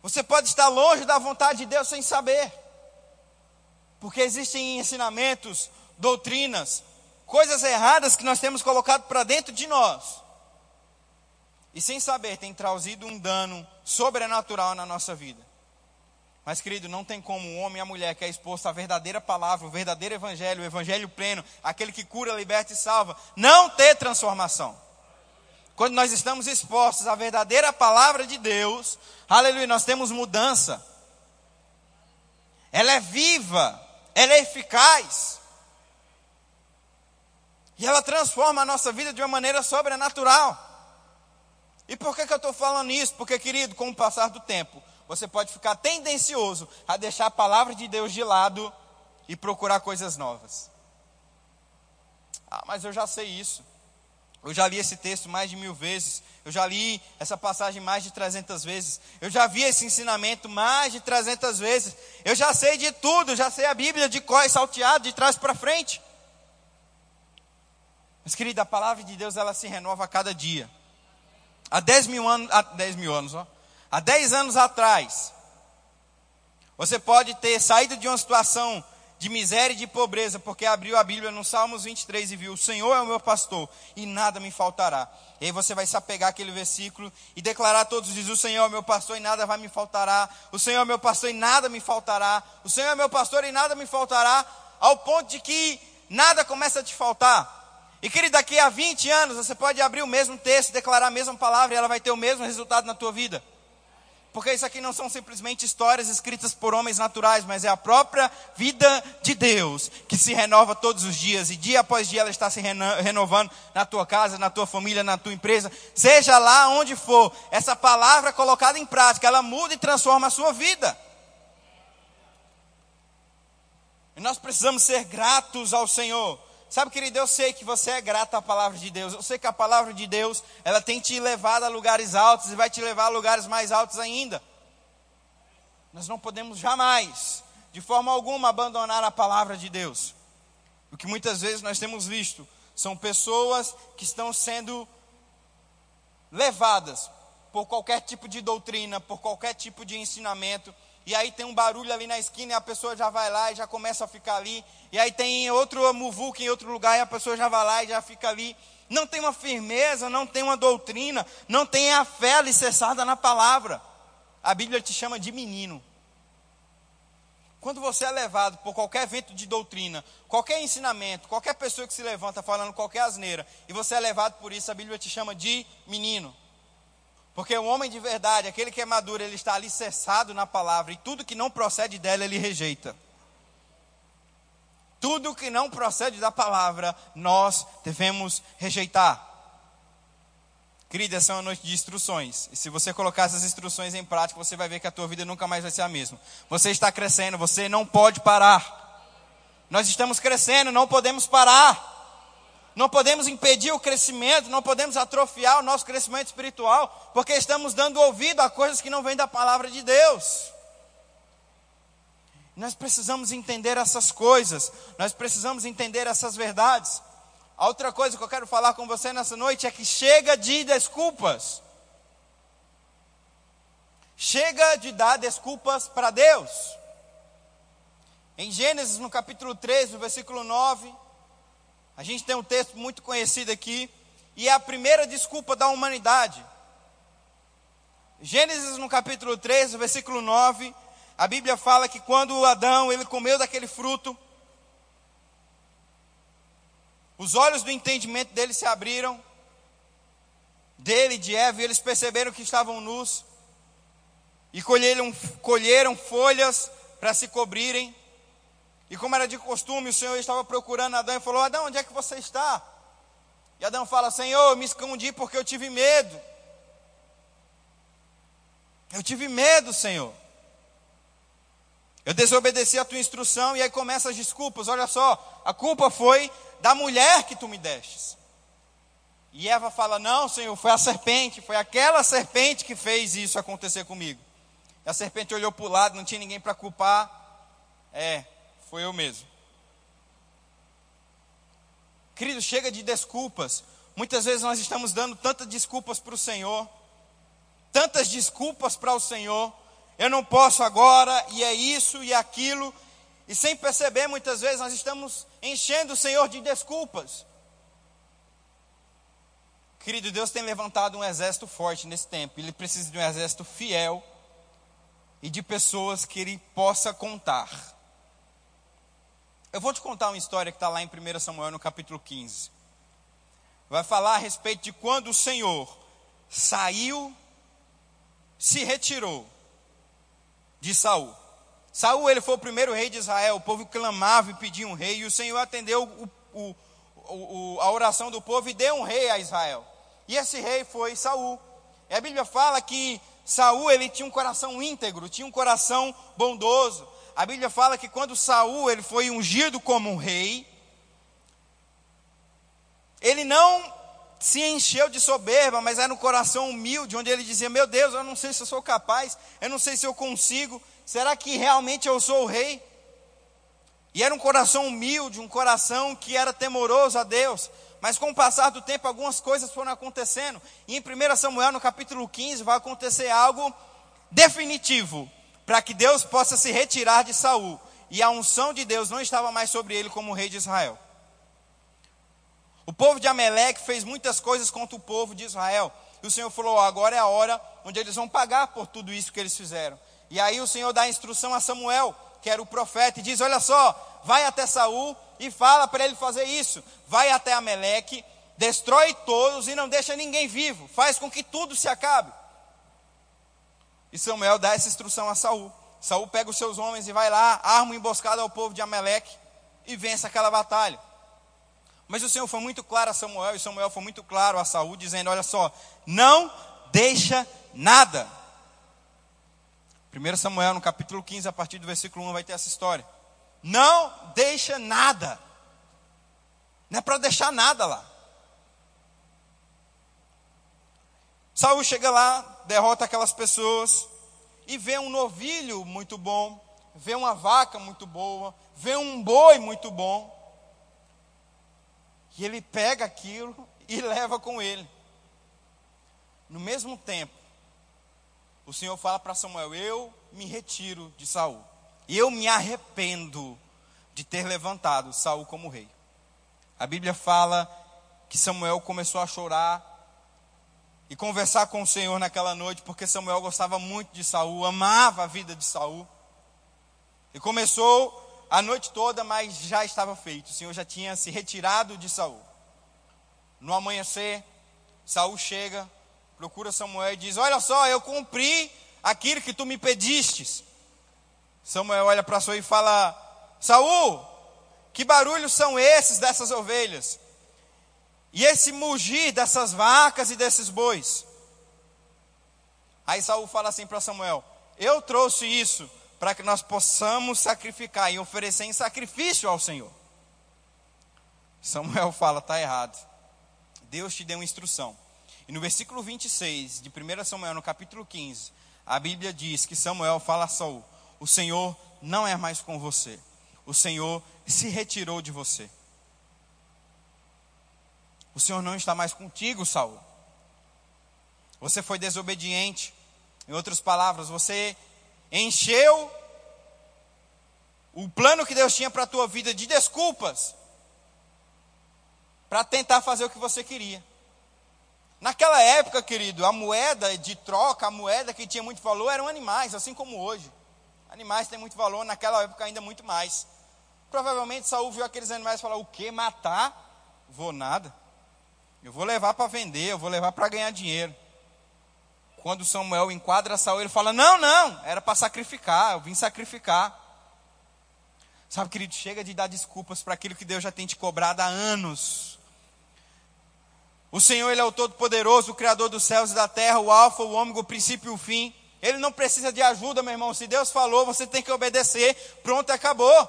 você pode estar longe da vontade de Deus sem saber. Porque existem ensinamentos, doutrinas, coisas erradas que nós temos colocado para dentro de nós. e sem saber tem trazido um dano sobrenatural na nossa vida. Mas, querido, não tem como um homem e a mulher que é exposto à verdadeira palavra, o verdadeiro evangelho, o evangelho pleno, aquele que cura, liberta e salva, não ter transformação. Quando nós estamos expostos à verdadeira palavra de Deus, aleluia, nós temos mudança. Ela é viva, ela é eficaz. E ela transforma a nossa vida de uma maneira sobrenatural. E por que, que eu estou falando isso? Porque, querido, com o passar do tempo, você pode ficar tendencioso a deixar a palavra de Deus de lado e procurar coisas novas. Ah, mas eu já sei isso. Eu já li esse texto mais de mil vezes. Eu já li essa passagem mais de 300 vezes. Eu já vi esse ensinamento mais de 300 vezes. Eu já sei de tudo. Já sei a Bíblia de cor salteado, de trás para frente. Mas, querida, a palavra de Deus ela se renova a cada dia. Há 10 mil anos, há 10 mil anos, ó. Há 10 anos atrás, você pode ter saído de uma situação de miséria e de pobreza, porque abriu a Bíblia no Salmos 23 e viu: O Senhor é o meu pastor e nada me faltará. E aí você vai se apegar aquele versículo e declarar todos os dias: O Senhor é o meu pastor e nada vai me faltará. O Senhor é o meu pastor e nada me faltará. O Senhor é meu pastor e nada me faltará. Ao ponto de que nada começa a te faltar. E querido, daqui a 20 anos você pode abrir o mesmo texto, declarar a mesma palavra e ela vai ter o mesmo resultado na tua vida. Porque isso aqui não são simplesmente histórias escritas por homens naturais, mas é a própria vida de Deus que se renova todos os dias e dia após dia ela está se renovando na tua casa, na tua família, na tua empresa, seja lá onde for. Essa palavra colocada em prática, ela muda e transforma a sua vida. E nós precisamos ser gratos ao Senhor. Sabe, querido, eu sei que você é grato à palavra de Deus. Eu sei que a palavra de Deus, ela tem te levado a lugares altos e vai te levar a lugares mais altos ainda. Nós não podemos jamais, de forma alguma, abandonar a palavra de Deus. O que muitas vezes nós temos visto são pessoas que estão sendo levadas por qualquer tipo de doutrina, por qualquer tipo de ensinamento, e aí tem um barulho ali na esquina e a pessoa já vai lá e já começa a ficar ali. E aí tem outro muvuca em outro lugar e a pessoa já vai lá e já fica ali. Não tem uma firmeza, não tem uma doutrina, não tem a fé alicerçada na palavra. A Bíblia te chama de menino. Quando você é levado por qualquer vento de doutrina, qualquer ensinamento, qualquer pessoa que se levanta falando qualquer asneira, e você é levado por isso, a Bíblia te chama de menino. Porque o homem de verdade, aquele que é maduro, ele está alicerçado na palavra e tudo que não procede dela ele rejeita. Tudo que não procede da palavra, nós devemos rejeitar. Querida, essa é uma noite de instruções. E se você colocar essas instruções em prática, você vai ver que a tua vida nunca mais vai ser a mesma. Você está crescendo, você não pode parar. Nós estamos crescendo, não podemos parar não podemos impedir o crescimento, não podemos atrofiar o nosso crescimento espiritual, porque estamos dando ouvido a coisas que não vêm da palavra de Deus. Nós precisamos entender essas coisas, nós precisamos entender essas verdades. A outra coisa que eu quero falar com você nessa noite é que chega de desculpas. Chega de dar desculpas para Deus. Em Gênesis, no capítulo 3, no versículo 9, a gente tem um texto muito conhecido aqui, e é a primeira desculpa da humanidade. Gênesis no capítulo 3, versículo 9, a Bíblia fala que quando Adão ele comeu daquele fruto, os olhos do entendimento dele se abriram, dele, de Eva, e eles perceberam que estavam nus, e colheram, colheram folhas para se cobrirem, e como era de costume, o Senhor estava procurando Adão e falou: Adão, onde é que você está? E Adão fala: Senhor, eu me escondi porque eu tive medo. Eu tive medo, Senhor. Eu desobedeci a tua instrução e aí começam as desculpas. Olha só, a culpa foi da mulher que tu me destes. E Eva fala: Não, Senhor, foi a serpente, foi aquela serpente que fez isso acontecer comigo. E a serpente olhou para o lado, não tinha ninguém para culpar. É, foi eu mesmo. Querido, chega de desculpas. Muitas vezes nós estamos dando tantas desculpas para o Senhor, tantas desculpas para o Senhor. Eu não posso agora, e é isso e aquilo, e sem perceber, muitas vezes nós estamos enchendo o Senhor de desculpas. Querido, Deus tem levantado um exército forte nesse tempo. Ele precisa de um exército fiel e de pessoas que ele possa contar. Eu vou te contar uma história que está lá em 1 Samuel, no capítulo 15. Vai falar a respeito de quando o Senhor saiu, se retirou de Saul. Saul ele foi o primeiro rei de Israel. O povo clamava e pedia um rei, e o Senhor atendeu o, o, o, a oração do povo e deu um rei a Israel. E esse rei foi Saul. E a Bíblia fala que Saul ele tinha um coração íntegro, tinha um coração bondoso. A Bíblia fala que quando Saul ele foi ungido como um rei, ele não se encheu de soberba, mas era um coração humilde, onde ele dizia: Meu Deus, eu não sei se eu sou capaz, eu não sei se eu consigo, será que realmente eu sou o rei? E era um coração humilde, um coração que era temoroso a Deus. Mas com o passar do tempo, algumas coisas foram acontecendo. E em 1 Samuel, no capítulo 15, vai acontecer algo definitivo para que Deus possa se retirar de Saul. E a unção de Deus não estava mais sobre ele como rei de Israel. O povo de Amaleque fez muitas coisas contra o povo de Israel. E o Senhor falou: agora é a hora onde eles vão pagar por tudo isso que eles fizeram. E aí o Senhor dá a instrução a Samuel, que era o profeta, e diz: Olha só, vai até Saul e fala para ele fazer isso. Vai até Ameleque, destrói todos e não deixa ninguém vivo. Faz com que tudo se acabe. E Samuel dá essa instrução a Saul. Saul pega os seus homens e vai lá, arma uma emboscada ao povo de Ameleque e vence aquela batalha. Mas o Senhor foi muito claro a Samuel e Samuel foi muito claro a Saul, dizendo: Olha só, não deixa nada. 1 Samuel, no capítulo 15, a partir do versículo 1, vai ter essa história. Não deixa nada. Não é para deixar nada lá. Saul chega lá, derrota aquelas pessoas e vê um novilho muito bom, vê uma vaca muito boa, vê um boi muito bom. E ele pega aquilo e leva com ele. No mesmo tempo, o Senhor fala para Samuel: Eu me retiro de Saul. Eu me arrependo de ter levantado Saul como rei. A Bíblia fala que Samuel começou a chorar e conversar com o Senhor naquela noite, porque Samuel gostava muito de Saul, amava a vida de Saul. E começou a noite toda, mas já estava feito. O Senhor já tinha se retirado de Saul. No amanhecer, Saul chega, procura Samuel e diz: Olha só, eu cumpri aquilo que tu me pedistes. Samuel olha para Saul e fala: Saul, que barulhos são esses dessas ovelhas? E esse mugir dessas vacas e desses bois? Aí Saul fala assim para Samuel: Eu trouxe isso para que nós possamos sacrificar e oferecer em sacrifício ao Senhor. Samuel fala: Está errado. Deus te deu uma instrução. E no versículo 26 de 1 Samuel, no capítulo 15, a Bíblia diz que Samuel fala a Saul: o Senhor não é mais com você. O Senhor se retirou de você. O Senhor não está mais contigo, Saul. Você foi desobediente. Em outras palavras, você encheu o plano que Deus tinha para a tua vida de desculpas para tentar fazer o que você queria. Naquela época, querido, a moeda de troca, a moeda que tinha muito valor eram animais, assim como hoje. Animais têm muito valor, naquela época ainda muito mais. Provavelmente Saul viu aqueles animais e falou: O que? Matar? Vou nada. Eu vou levar para vender, eu vou levar para ganhar dinheiro. Quando Samuel enquadra Saul, ele fala: Não, não, era para sacrificar, eu vim sacrificar. Sabe, querido, chega de dar desculpas para aquilo que Deus já tem te cobrado há anos. O Senhor, Ele é o Todo-Poderoso, o Criador dos céus e da terra, o Alfa, o Ômega, o princípio e o fim. Ele não precisa de ajuda, meu irmão. Se Deus falou, você tem que obedecer. Pronto, acabou.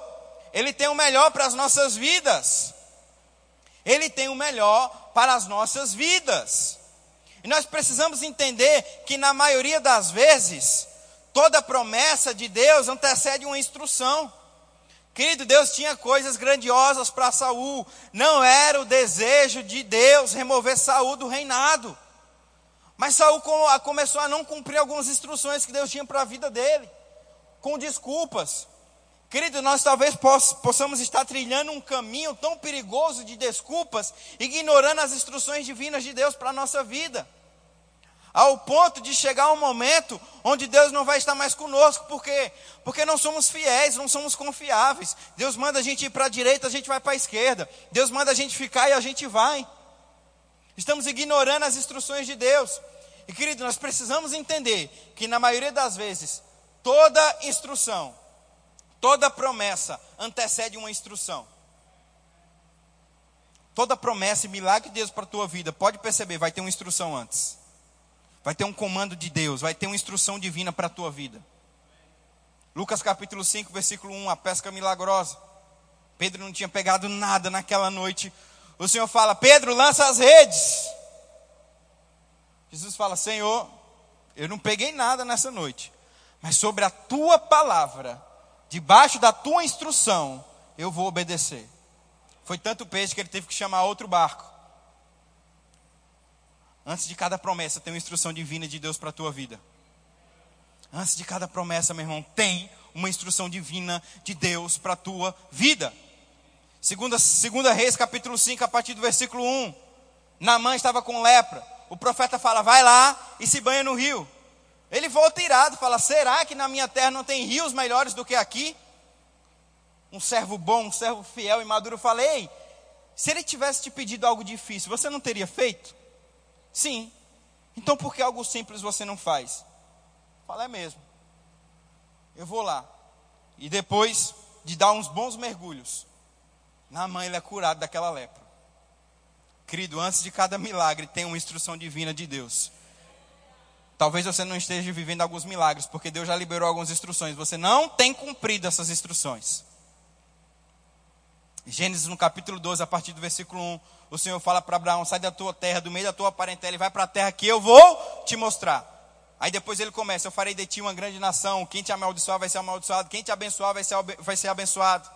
Ele tem o melhor para as nossas vidas. Ele tem o melhor para as nossas vidas. E nós precisamos entender que, na maioria das vezes, toda promessa de Deus antecede uma instrução. Querido, Deus tinha coisas grandiosas para Saul. Não era o desejo de Deus remover Saul do reinado. Mas Saul começou a não cumprir algumas instruções que Deus tinha para a vida dele, com desculpas. Querido, nós talvez possamos estar trilhando um caminho tão perigoso de desculpas, ignorando as instruções divinas de Deus para a nossa vida. Ao ponto de chegar um momento onde Deus não vai estar mais conosco, por quê? Porque não somos fiéis, não somos confiáveis. Deus manda a gente ir para a direita, a gente vai para a esquerda. Deus manda a gente ficar e a gente vai. Estamos ignorando as instruções de Deus. E querido, nós precisamos entender que na maioria das vezes, toda instrução, toda promessa antecede uma instrução. Toda promessa e milagre de Deus para a tua vida, pode perceber, vai ter uma instrução antes. Vai ter um comando de Deus, vai ter uma instrução divina para a tua vida. Lucas capítulo 5, versículo 1, a pesca milagrosa. Pedro não tinha pegado nada naquela noite. O Senhor fala: Pedro, lança as redes. Jesus fala: Senhor, eu não peguei nada nessa noite, mas sobre a tua palavra, debaixo da tua instrução, eu vou obedecer. Foi tanto peixe que ele teve que chamar outro barco. Antes de cada promessa, tem uma instrução divina de Deus para a tua vida. Antes de cada promessa, meu irmão, tem uma instrução divina de Deus para a tua vida. Segunda, segunda Reis, capítulo 5, a partir do versículo 1. Naamã estava com lepra o profeta fala: vai lá e se banha no rio. Ele volta irado, fala: será que na minha terra não tem rios melhores do que aqui? Um servo bom, um servo fiel e maduro, falei: se ele tivesse te pedido algo difícil, você não teria feito? Sim. Então por que algo simples você não faz? Fala, é mesmo. Eu vou lá. E depois de dar uns bons mergulhos, na mãe ele é curado daquela lepra. Querido, antes de cada milagre tem uma instrução divina de Deus. Talvez você não esteja vivendo alguns milagres, porque Deus já liberou algumas instruções. Você não tem cumprido essas instruções. Gênesis no capítulo 12, a partir do versículo 1, o Senhor fala para Abraão: sai da tua terra, do meio da tua parentela, e vai para a terra que eu vou te mostrar. Aí depois ele começa: Eu farei de ti uma grande nação. Quem te amaldiçoar vai ser amaldiçoado. Quem te abençoar vai ser, vai ser abençoado.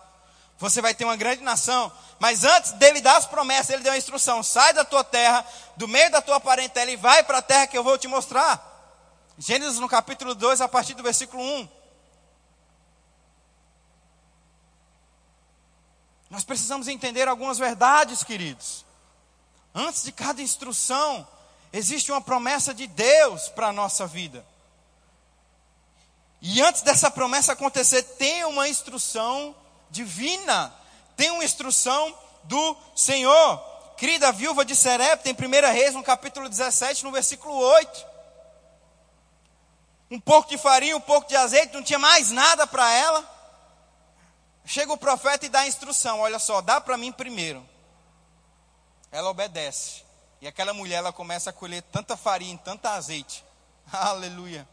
Você vai ter uma grande nação. Mas antes dele dar as promessas, ele deu a instrução: sai da tua terra, do meio da tua parentela e vai para a terra que eu vou te mostrar. Gênesis no capítulo 2, a partir do versículo 1. Nós precisamos entender algumas verdades, queridos. Antes de cada instrução, existe uma promessa de Deus para a nossa vida. E antes dessa promessa acontecer, tem uma instrução divina, tem uma instrução do Senhor. Querida viúva de Serep, tem 1 Reis, no capítulo 17, no versículo 8. Um pouco de farinha, um pouco de azeite, não tinha mais nada para ela. Chega o profeta e dá a instrução: olha só, dá para mim primeiro. Ela obedece. E aquela mulher, ela começa a colher tanta farinha, tanta azeite. Aleluia.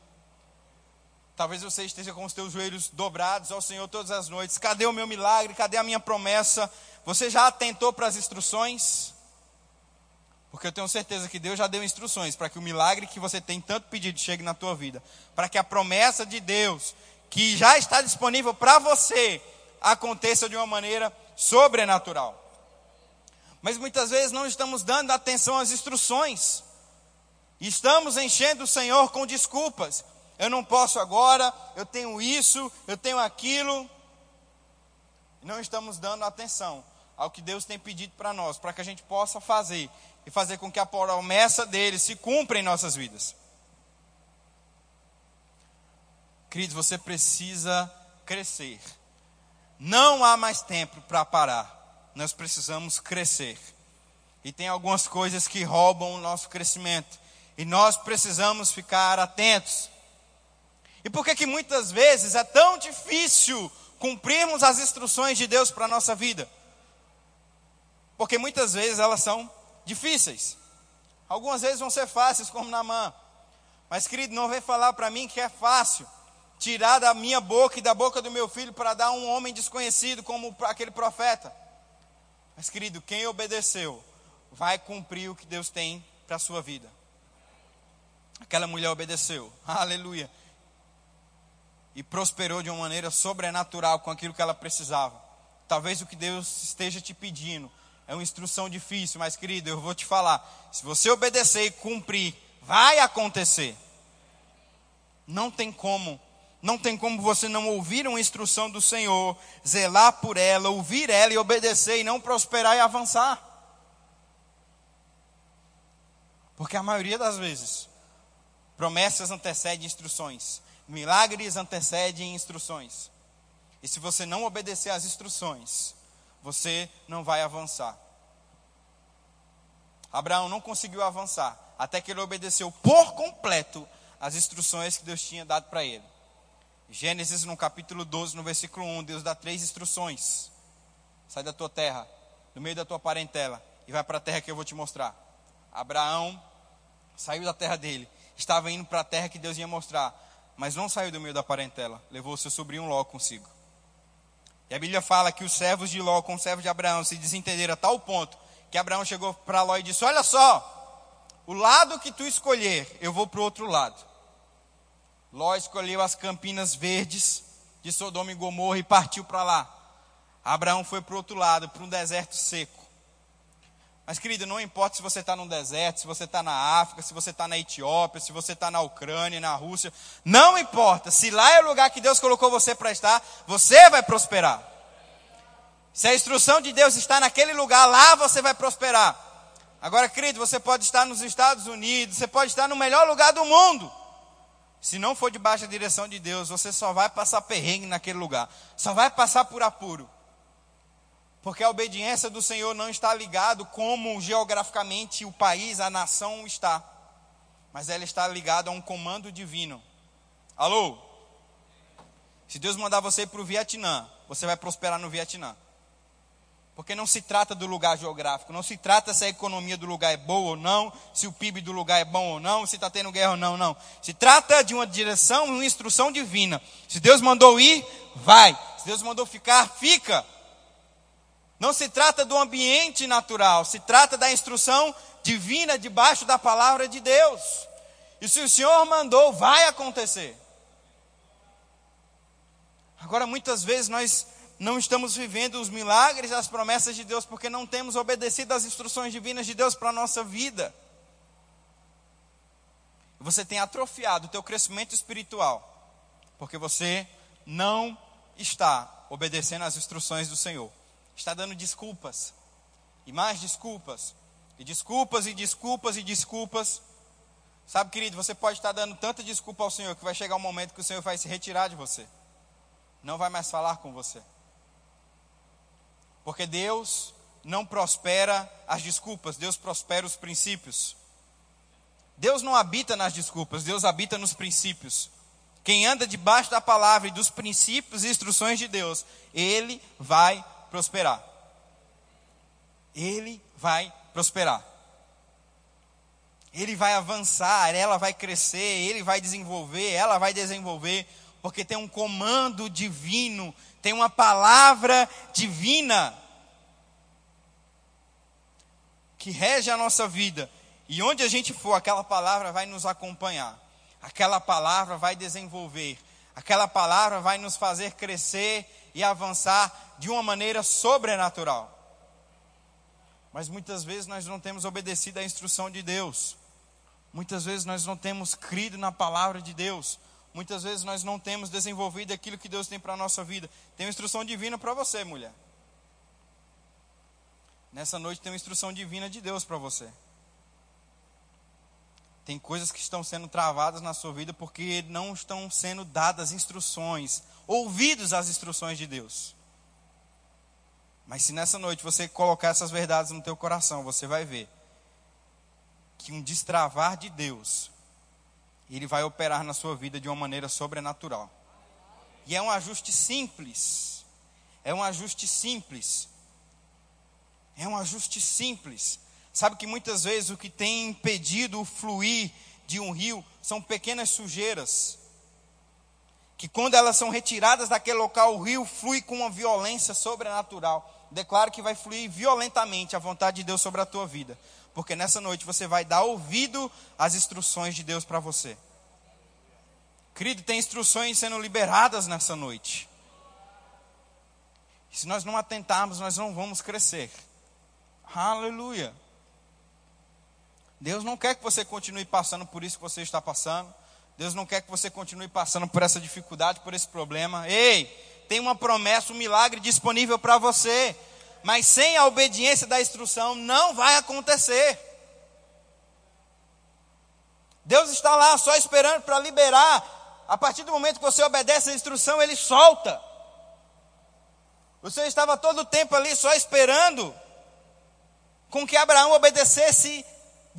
Talvez você esteja com os teus joelhos dobrados ao Senhor todas as noites. Cadê o meu milagre? Cadê a minha promessa? Você já atentou para as instruções? Porque eu tenho certeza que Deus já deu instruções para que o milagre que você tem tanto pedido chegue na tua vida. Para que a promessa de Deus, que já está disponível para você, aconteça de uma maneira sobrenatural. Mas muitas vezes não estamos dando atenção às instruções. Estamos enchendo o Senhor com desculpas eu não posso agora, eu tenho isso, eu tenho aquilo. Não estamos dando atenção ao que Deus tem pedido para nós, para que a gente possa fazer e fazer com que a promessa dele se cumpra em nossas vidas. Queridos, você precisa crescer. Não há mais tempo para parar. Nós precisamos crescer. E tem algumas coisas que roubam o nosso crescimento. E nós precisamos ficar atentos. E por que que muitas vezes é tão difícil cumprirmos as instruções de Deus para a nossa vida? Porque muitas vezes elas são difíceis. Algumas vezes vão ser fáceis, como na mão. Mas, querido, não vem falar para mim que é fácil tirar da minha boca e da boca do meu filho para dar a um homem desconhecido como aquele profeta. Mas, querido, quem obedeceu vai cumprir o que Deus tem para a sua vida. Aquela mulher obedeceu. Aleluia e prosperou de uma maneira sobrenatural com aquilo que ela precisava. Talvez o que Deus esteja te pedindo é uma instrução difícil, mas querido, eu vou te falar: se você obedecer e cumprir, vai acontecer. Não tem como Não tem como você não ouvir uma instrução do Senhor, zelar por ela, ouvir ela e obedecer e não prosperar e avançar. Porque a maioria das vezes, promessas antecedem instruções, milagres antecedem instruções. E se você não obedecer às instruções, você não vai avançar. Abraão não conseguiu avançar até que ele obedeceu por completo as instruções que Deus tinha dado para ele. Gênesis no capítulo 12, no versículo 1, Deus dá três instruções. Sai da tua terra, do meio da tua parentela, e vai para a terra que eu vou te mostrar. Abraão saiu da terra dele, estava indo para a terra que Deus ia mostrar, mas não saiu do meio da parentela, levou seu sobrinho Ló consigo. E a Bíblia fala que os servos de Ló com os servos de Abraão se desentenderam a tal ponto que Abraão chegou para Ló e disse: Olha só, o lado que tu escolher, eu vou para o outro lado. Ló escolheu as campinas verdes de Sodoma e Gomorra e partiu para lá. Abraão foi para o outro lado, para um deserto seco. Mas, querido, não importa se você está no deserto, se você está na África, se você está na Etiópia, se você está na Ucrânia, na Rússia. Não importa. Se lá é o lugar que Deus colocou você para estar, você vai prosperar. Se a instrução de Deus está naquele lugar, lá você vai prosperar. Agora, querido, você pode estar nos Estados Unidos, você pode estar no melhor lugar do mundo. Se não for debaixo da direção de Deus, você só vai passar perrengue naquele lugar. Só vai passar por apuro. Porque a obediência do Senhor não está ligado como geograficamente o país, a nação está. Mas ela está ligada a um comando divino. Alô? Se Deus mandar você para o Vietnã, você vai prosperar no Vietnã. Porque não se trata do lugar geográfico, não se trata se a economia do lugar é boa ou não, se o PIB do lugar é bom ou não, se está tendo guerra ou não, não. Se trata de uma direção e uma instrução divina. Se Deus mandou ir, vai. Se Deus mandou ficar, fica. Não se trata do ambiente natural, se trata da instrução divina debaixo da palavra de Deus. E se o Senhor mandou, vai acontecer. Agora, muitas vezes nós não estamos vivendo os milagres, as promessas de Deus, porque não temos obedecido às instruções divinas de Deus para a nossa vida. Você tem atrofiado o teu crescimento espiritual, porque você não está obedecendo às instruções do Senhor. Está dando desculpas, e mais desculpas, e desculpas, e desculpas, e desculpas. Sabe, querido, você pode estar dando tanta desculpa ao Senhor que vai chegar um momento que o Senhor vai se retirar de você, não vai mais falar com você. Porque Deus não prospera as desculpas, Deus prospera os princípios. Deus não habita nas desculpas, Deus habita nos princípios. Quem anda debaixo da palavra e dos princípios e instruções de Deus, ele vai prosperar. Ele vai prosperar. Ele vai avançar, ela vai crescer, ele vai desenvolver, ela vai desenvolver, porque tem um comando divino tem uma palavra divina que rege a nossa vida. E onde a gente for, aquela palavra vai nos acompanhar. Aquela palavra vai desenvolver. Aquela palavra vai nos fazer crescer e avançar de uma maneira sobrenatural. Mas muitas vezes nós não temos obedecido à instrução de Deus. Muitas vezes nós não temos crido na palavra de Deus. Muitas vezes nós não temos desenvolvido aquilo que Deus tem para a nossa vida. Tem uma instrução divina para você, mulher. Nessa noite tem uma instrução divina de Deus para você. Tem coisas que estão sendo travadas na sua vida porque não estão sendo dadas instruções, ouvidos às instruções de Deus. Mas se nessa noite você colocar essas verdades no teu coração, você vai ver que um destravar de Deus ele vai operar na sua vida de uma maneira sobrenatural. E é um ajuste simples. É um ajuste simples. É um ajuste simples. Sabe que muitas vezes o que tem impedido o fluir de um rio são pequenas sujeiras. Que quando elas são retiradas daquele local, o rio flui com uma violência sobrenatural. Declaro que vai fluir violentamente a vontade de Deus sobre a tua vida porque nessa noite você vai dar ouvido às instruções de Deus para você. Querido, tem instruções sendo liberadas nessa noite. Se nós não atentarmos, nós não vamos crescer. Aleluia. Deus não quer que você continue passando por isso que você está passando. Deus não quer que você continue passando por essa dificuldade, por esse problema. Ei, tem uma promessa, um milagre disponível para você. Mas sem a obediência da instrução não vai acontecer. Deus está lá só esperando para liberar. A partir do momento que você obedece a instrução, ele solta. Senhor estava todo o tempo ali só esperando com que Abraão obedecesse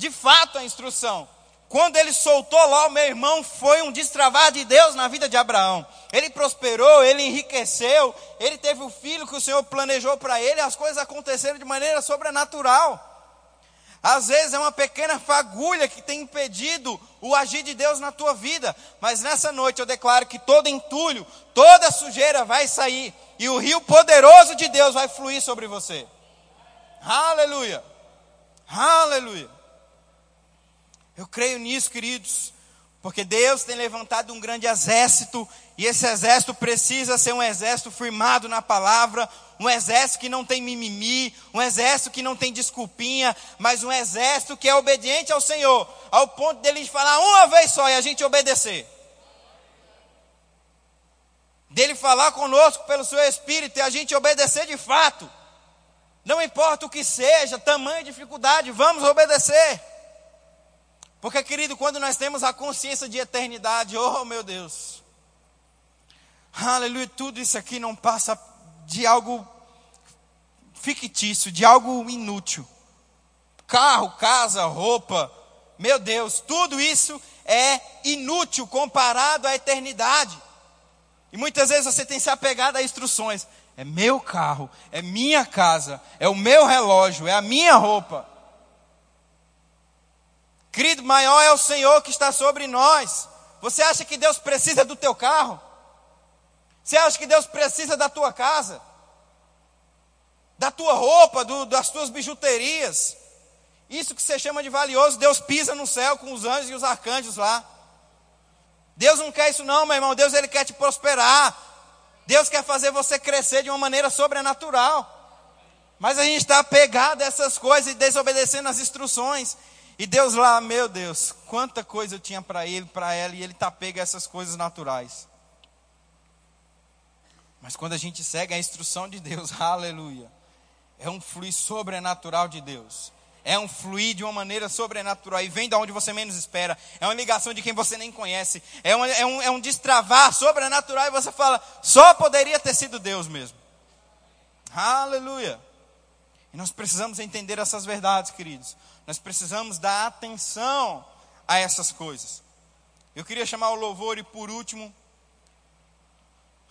de fato a instrução. Quando ele soltou o meu irmão, foi um destravar de Deus na vida de Abraão. Ele prosperou, ele enriqueceu, ele teve o filho que o Senhor planejou para ele, as coisas aconteceram de maneira sobrenatural. Às vezes é uma pequena fagulha que tem impedido o agir de Deus na tua vida, mas nessa noite eu declaro que todo entulho, toda sujeira vai sair e o rio poderoso de Deus vai fluir sobre você. Aleluia! Aleluia! Eu creio nisso, queridos, porque Deus tem levantado um grande exército, e esse exército precisa ser um exército firmado na palavra, um exército que não tem mimimi, um exército que não tem desculpinha, mas um exército que é obediente ao Senhor, ao ponto dele falar uma vez só e a gente obedecer. Dele falar conosco pelo seu espírito e a gente obedecer de fato. Não importa o que seja, tamanho dificuldade, vamos obedecer. Porque, querido, quando nós temos a consciência de eternidade, oh meu Deus, aleluia, tudo isso aqui não passa de algo fictício, de algo inútil. Carro, casa, roupa, meu Deus, tudo isso é inútil comparado à eternidade. E muitas vezes você tem se apegado a instruções. É meu carro, é minha casa, é o meu relógio, é a minha roupa. Querido, maior é o Senhor que está sobre nós. Você acha que Deus precisa do teu carro? Você acha que Deus precisa da tua casa? Da tua roupa, do, das tuas bijuterias? Isso que você chama de valioso, Deus pisa no céu com os anjos e os arcanjos lá. Deus não quer isso não, meu irmão. Deus ele quer te prosperar. Deus quer fazer você crescer de uma maneira sobrenatural. Mas a gente está apegado a essas coisas e desobedecendo as instruções. E Deus lá, meu Deus, quanta coisa eu tinha para ele, para ela, e ele está pego a essas coisas naturais. Mas quando a gente segue a instrução de Deus, aleluia, é um fluir sobrenatural de Deus. É um fluir de uma maneira sobrenatural. E vem de onde você menos espera. É uma ligação de quem você nem conhece. É, uma, é, um, é um destravar sobrenatural. E você fala, só poderia ter sido Deus mesmo. Aleluia. E nós precisamos entender essas verdades, queridos. Nós precisamos dar atenção a essas coisas. Eu queria chamar o louvor e por último,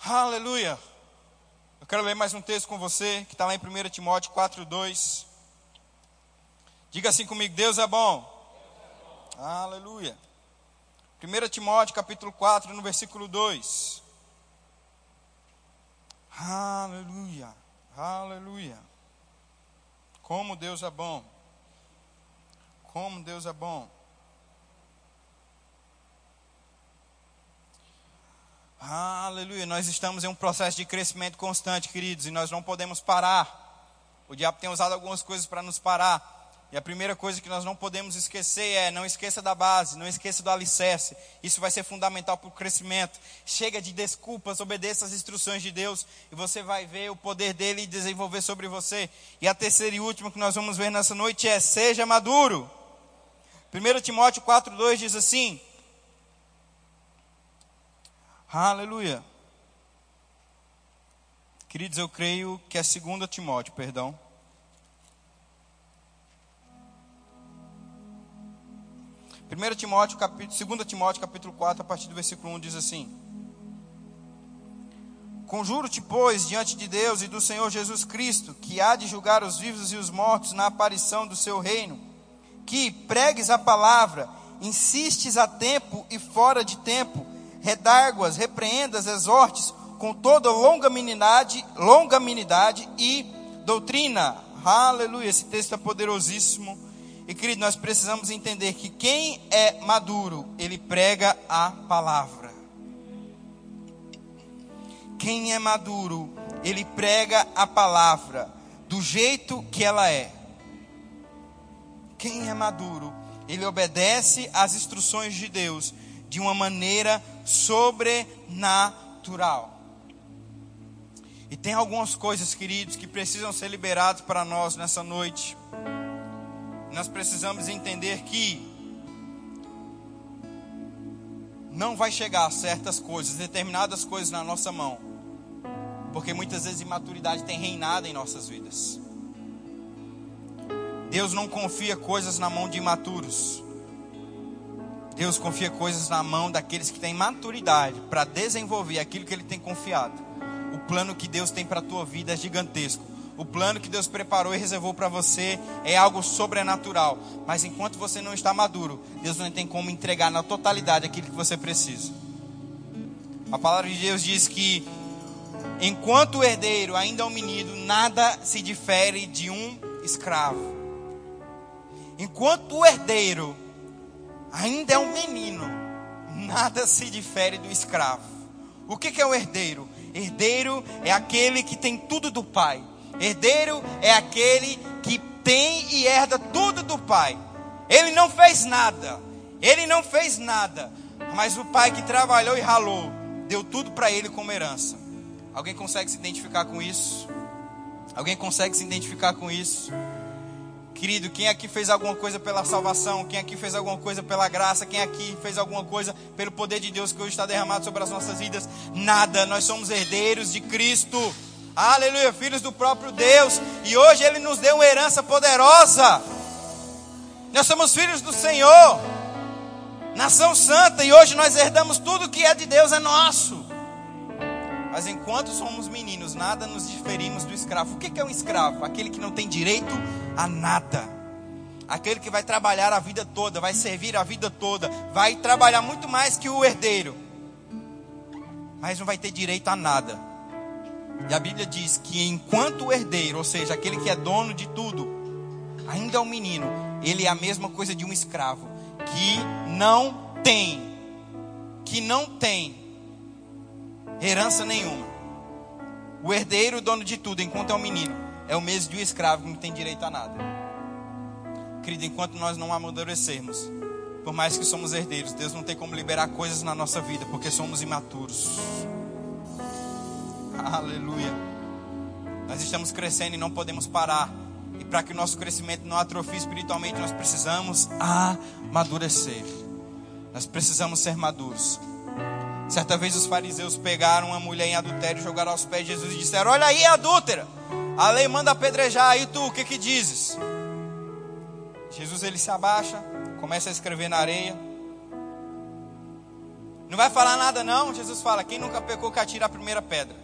aleluia. Eu quero ler mais um texto com você, que está lá em 1 Timóteo 4,2. Diga assim comigo, Deus é bom. Aleluia. 1 Timóteo capítulo 4, no versículo 2. Aleluia. Aleluia. Como Deus é bom. Como Deus é bom. Aleluia. Nós estamos em um processo de crescimento constante, queridos, e nós não podemos parar. O diabo tem usado algumas coisas para nos parar. E a primeira coisa que nós não podemos esquecer é: não esqueça da base, não esqueça do alicerce. Isso vai ser fundamental para o crescimento. Chega de desculpas, obedeça às instruções de Deus e você vai ver o poder dele desenvolver sobre você. E a terceira e última que nós vamos ver nessa noite é: seja maduro. 1 Timóteo 4,2 diz assim: Aleluia. Queridos, eu creio que é 2 Timóteo, perdão. 1 Timóteo, capítulo, 2 Timóteo, capítulo 4, a partir do versículo 1, diz assim: Conjuro-te, pois, diante de Deus e do Senhor Jesus Cristo, que há de julgar os vivos e os mortos na aparição do seu reino, que pregues a palavra, insistes a tempo e fora de tempo, redarguas, repreendas, exortes, com toda longanimidade, longanimidade e doutrina. Aleluia, esse texto é poderosíssimo e querido, nós precisamos entender que quem é maduro, ele prega a palavra. Quem é maduro, ele prega a palavra do jeito que ela é. Quem é maduro, ele obedece às instruções de Deus de uma maneira sobrenatural. E tem algumas coisas, queridos, que precisam ser liberadas para nós nessa noite. Nós precisamos entender que não vai chegar certas coisas, determinadas coisas na nossa mão, porque muitas vezes imaturidade tem reinado em nossas vidas. Deus não confia coisas na mão de imaturos. Deus confia coisas na mão daqueles que têm maturidade para desenvolver aquilo que Ele tem confiado. O plano que Deus tem para a tua vida é gigantesco. O plano que Deus preparou e reservou para você é algo sobrenatural. Mas enquanto você não está maduro, Deus não tem como entregar na totalidade aquilo que você precisa. A palavra de Deus diz que enquanto o herdeiro ainda é um menino, nada se difere de um escravo. Enquanto o herdeiro ainda é um menino, nada se difere do escravo. O que é o herdeiro? Herdeiro é aquele que tem tudo do pai. Herdeiro é aquele que tem e herda tudo do pai. Ele não fez nada. Ele não fez nada. Mas o pai que trabalhou e ralou, deu tudo para ele como herança. Alguém consegue se identificar com isso? Alguém consegue se identificar com isso? Querido, quem aqui fez alguma coisa pela salvação? Quem aqui fez alguma coisa pela graça? Quem aqui fez alguma coisa pelo poder de Deus que hoje está derramado sobre as nossas vidas? Nada, nós somos herdeiros de Cristo. Aleluia, filhos do próprio Deus. E hoje Ele nos deu uma herança poderosa. Nós somos filhos do Senhor, nação santa, e hoje nós herdamos tudo que é de Deus, é nosso. Mas enquanto somos meninos, nada nos diferimos do escravo. O que é um escravo? Aquele que não tem direito a nada. Aquele que vai trabalhar a vida toda, vai servir a vida toda, vai trabalhar muito mais que o herdeiro, mas não vai ter direito a nada. E a Bíblia diz que enquanto o herdeiro, ou seja, aquele que é dono de tudo, ainda é um menino, ele é a mesma coisa de um escravo, que não tem, que não tem herança nenhuma. O herdeiro, dono de tudo, enquanto é um menino, é o mesmo de um escravo que não tem direito a nada. Querido, enquanto nós não amadurecermos, por mais que somos herdeiros, Deus não tem como liberar coisas na nossa vida, porque somos imaturos. Aleluia. Nós estamos crescendo e não podemos parar. E para que o nosso crescimento não atrofie espiritualmente, nós precisamos amadurecer. Nós precisamos ser maduros. Certa vez os fariseus pegaram uma mulher em adultério, jogaram aos pés de Jesus e disseram: Olha aí, adúltera, a lei manda apedrejar, aí tu, o que que dizes? Jesus ele se abaixa, começa a escrever na areia. Não vai falar nada não, Jesus fala: Quem nunca pecou que atira a primeira pedra.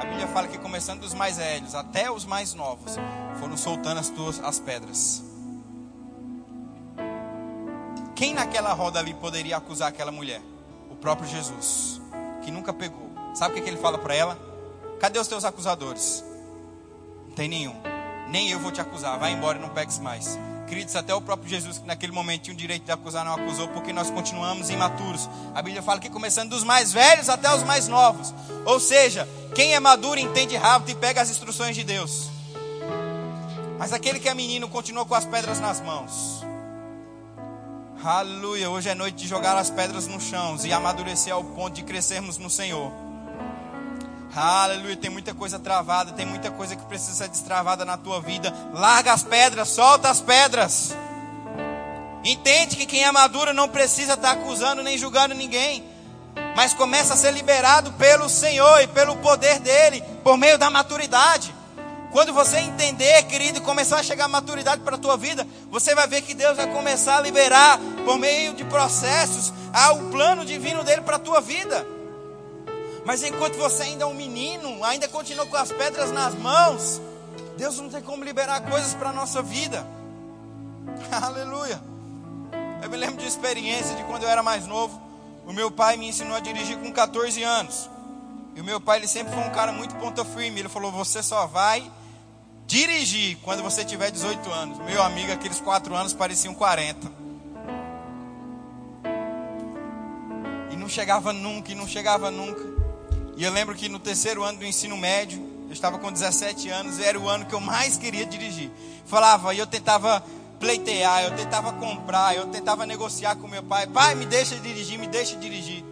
A Bíblia fala que começando dos mais velhos até os mais novos, foram soltando as, tuas, as pedras. Quem naquela roda ali poderia acusar aquela mulher? próprio Jesus, que nunca pegou. Sabe o que, que ele fala para ela? Cadê os teus acusadores? Tem nenhum. Nem eu vou te acusar. Vai embora e não pegues mais. Queridos, até o próprio Jesus, que naquele momento tinha o direito de acusar, não acusou, porque nós continuamos imaturos. A Bíblia fala que começando dos mais velhos até os mais novos. Ou seja, quem é maduro entende rápido e pega as instruções de Deus. Mas aquele que é menino continua com as pedras nas mãos. Aleluia. Hoje é noite de jogar as pedras no chão e amadurecer ao ponto de crescermos no Senhor. Aleluia. Tem muita coisa travada, tem muita coisa que precisa ser destravada na tua vida. Larga as pedras, solta as pedras. Entende que quem é maduro não precisa estar acusando nem julgando ninguém, mas começa a ser liberado pelo Senhor e pelo poder dele, por meio da maturidade. Quando você entender, querido, e começar a chegar a maturidade para a tua vida, você vai ver que Deus vai começar a liberar, por meio de processos, o plano divino dele para a tua vida. Mas enquanto você ainda é um menino, ainda continua com as pedras nas mãos, Deus não tem como liberar coisas para a nossa vida. Aleluia. Eu me lembro de experiência de quando eu era mais novo. O meu pai me ensinou a dirigir com 14 anos. E o meu pai, ele sempre foi um cara muito ponta firme. Ele falou: Você só vai dirigir quando você tiver 18 anos. Meu amigo, aqueles 4 anos pareciam 40. E não chegava nunca, e não chegava nunca. E eu lembro que no terceiro ano do ensino médio, eu estava com 17 anos, era o ano que eu mais queria dirigir. Falava, e eu tentava pleitear, eu tentava comprar, eu tentava negociar com meu pai. Pai, me deixa dirigir, me deixa dirigir.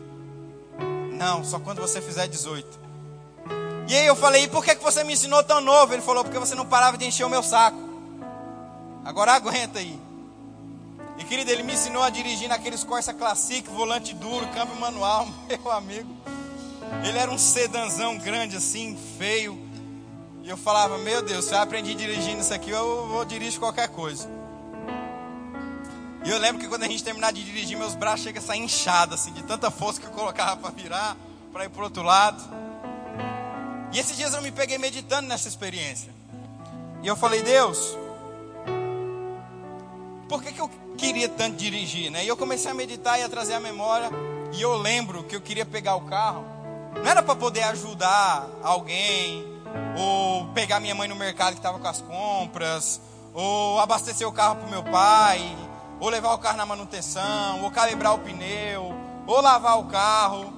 Não, só quando você fizer 18. E aí eu falei, e por que você me ensinou tão novo? Ele falou, porque você não parava de encher o meu saco. Agora aguenta aí. E querido, ele me ensinou a dirigir naqueles Corsa Classic, volante duro, câmbio manual, meu amigo. Ele era um sedanzão grande assim, feio. E eu falava, meu Deus, se eu aprendi dirigindo isso aqui, eu vou dirigir qualquer coisa. E eu lembro que quando a gente terminar de dirigir, meus braços chegam a sair inchados, assim, de tanta força que eu colocava para virar, para ir para outro lado. E esses dias eu me peguei meditando nessa experiência. E eu falei, Deus, por que, que eu queria tanto dirigir? Né? E eu comecei a meditar e a trazer a memória. E eu lembro que eu queria pegar o carro. Não era para poder ajudar alguém, ou pegar minha mãe no mercado que estava com as compras, ou abastecer o carro para meu pai, ou levar o carro na manutenção, ou calibrar o pneu, ou lavar o carro,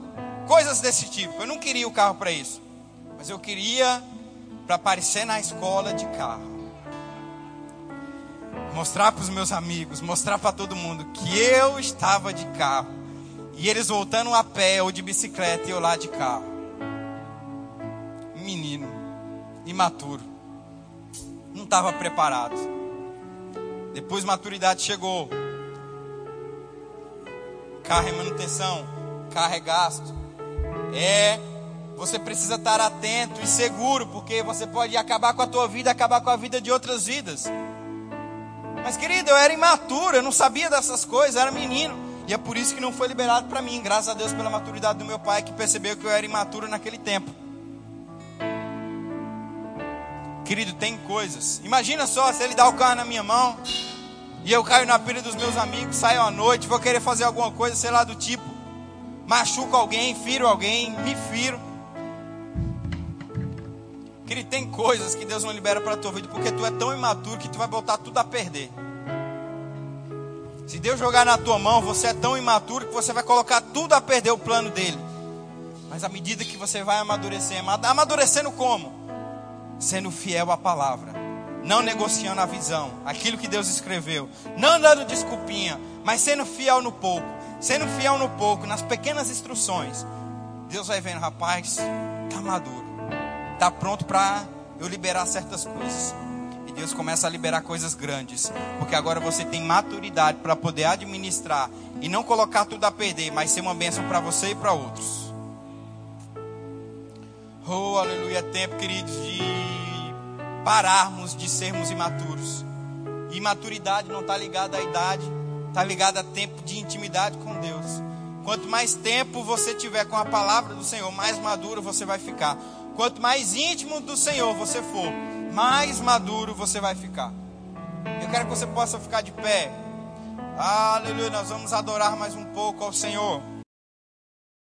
coisas desse tipo. Eu não queria o carro para isso. Mas eu queria para aparecer na escola de carro. Mostrar para os meus amigos, mostrar para todo mundo que eu estava de carro. E eles voltando a pé ou de bicicleta e eu lá de carro. Menino, imaturo. Não estava preparado. Depois maturidade chegou. Carro é manutenção, carro é gasto. É você precisa estar atento e seguro, porque você pode acabar com a tua vida, acabar com a vida de outras vidas. Mas querido, eu era imaturo, eu não sabia dessas coisas, eu era menino. E é por isso que não foi liberado para mim, graças a Deus pela maturidade do meu pai, que percebeu que eu era imaturo naquele tempo. Querido, tem coisas. Imagina só se ele dá o carro na minha mão e eu caio na pilha dos meus amigos, saio à noite, vou querer fazer alguma coisa, sei lá, do tipo, machuco alguém, firo alguém, me firo. Querido, tem coisas que Deus não libera para a tua vida porque tu é tão imaturo que tu vai botar tudo a perder. Se Deus jogar na tua mão, você é tão imaturo que você vai colocar tudo a perder o plano dele. Mas à medida que você vai amadurecer, amadurecendo como? Sendo fiel à palavra, não negociando a visão, aquilo que Deus escreveu, não dando desculpinha, mas sendo fiel no pouco, sendo fiel no pouco, nas pequenas instruções. Deus vai vendo, rapaz, tá maduro está pronto para eu liberar certas coisas. Deus começa a liberar coisas grandes, porque agora você tem maturidade para poder administrar e não colocar tudo a perder, mas ser uma bênção para você e para outros. Oh, aleluia, é tempo, queridos, de pararmos de sermos imaturos. E maturidade não está ligada à idade, está ligada a tempo de intimidade com Deus. Quanto mais tempo você tiver com a palavra do Senhor, mais maduro você vai ficar. Quanto mais íntimo do Senhor você for, mais maduro você vai ficar. Eu quero que você possa ficar de pé. Aleluia, nós vamos adorar mais um pouco ao Senhor.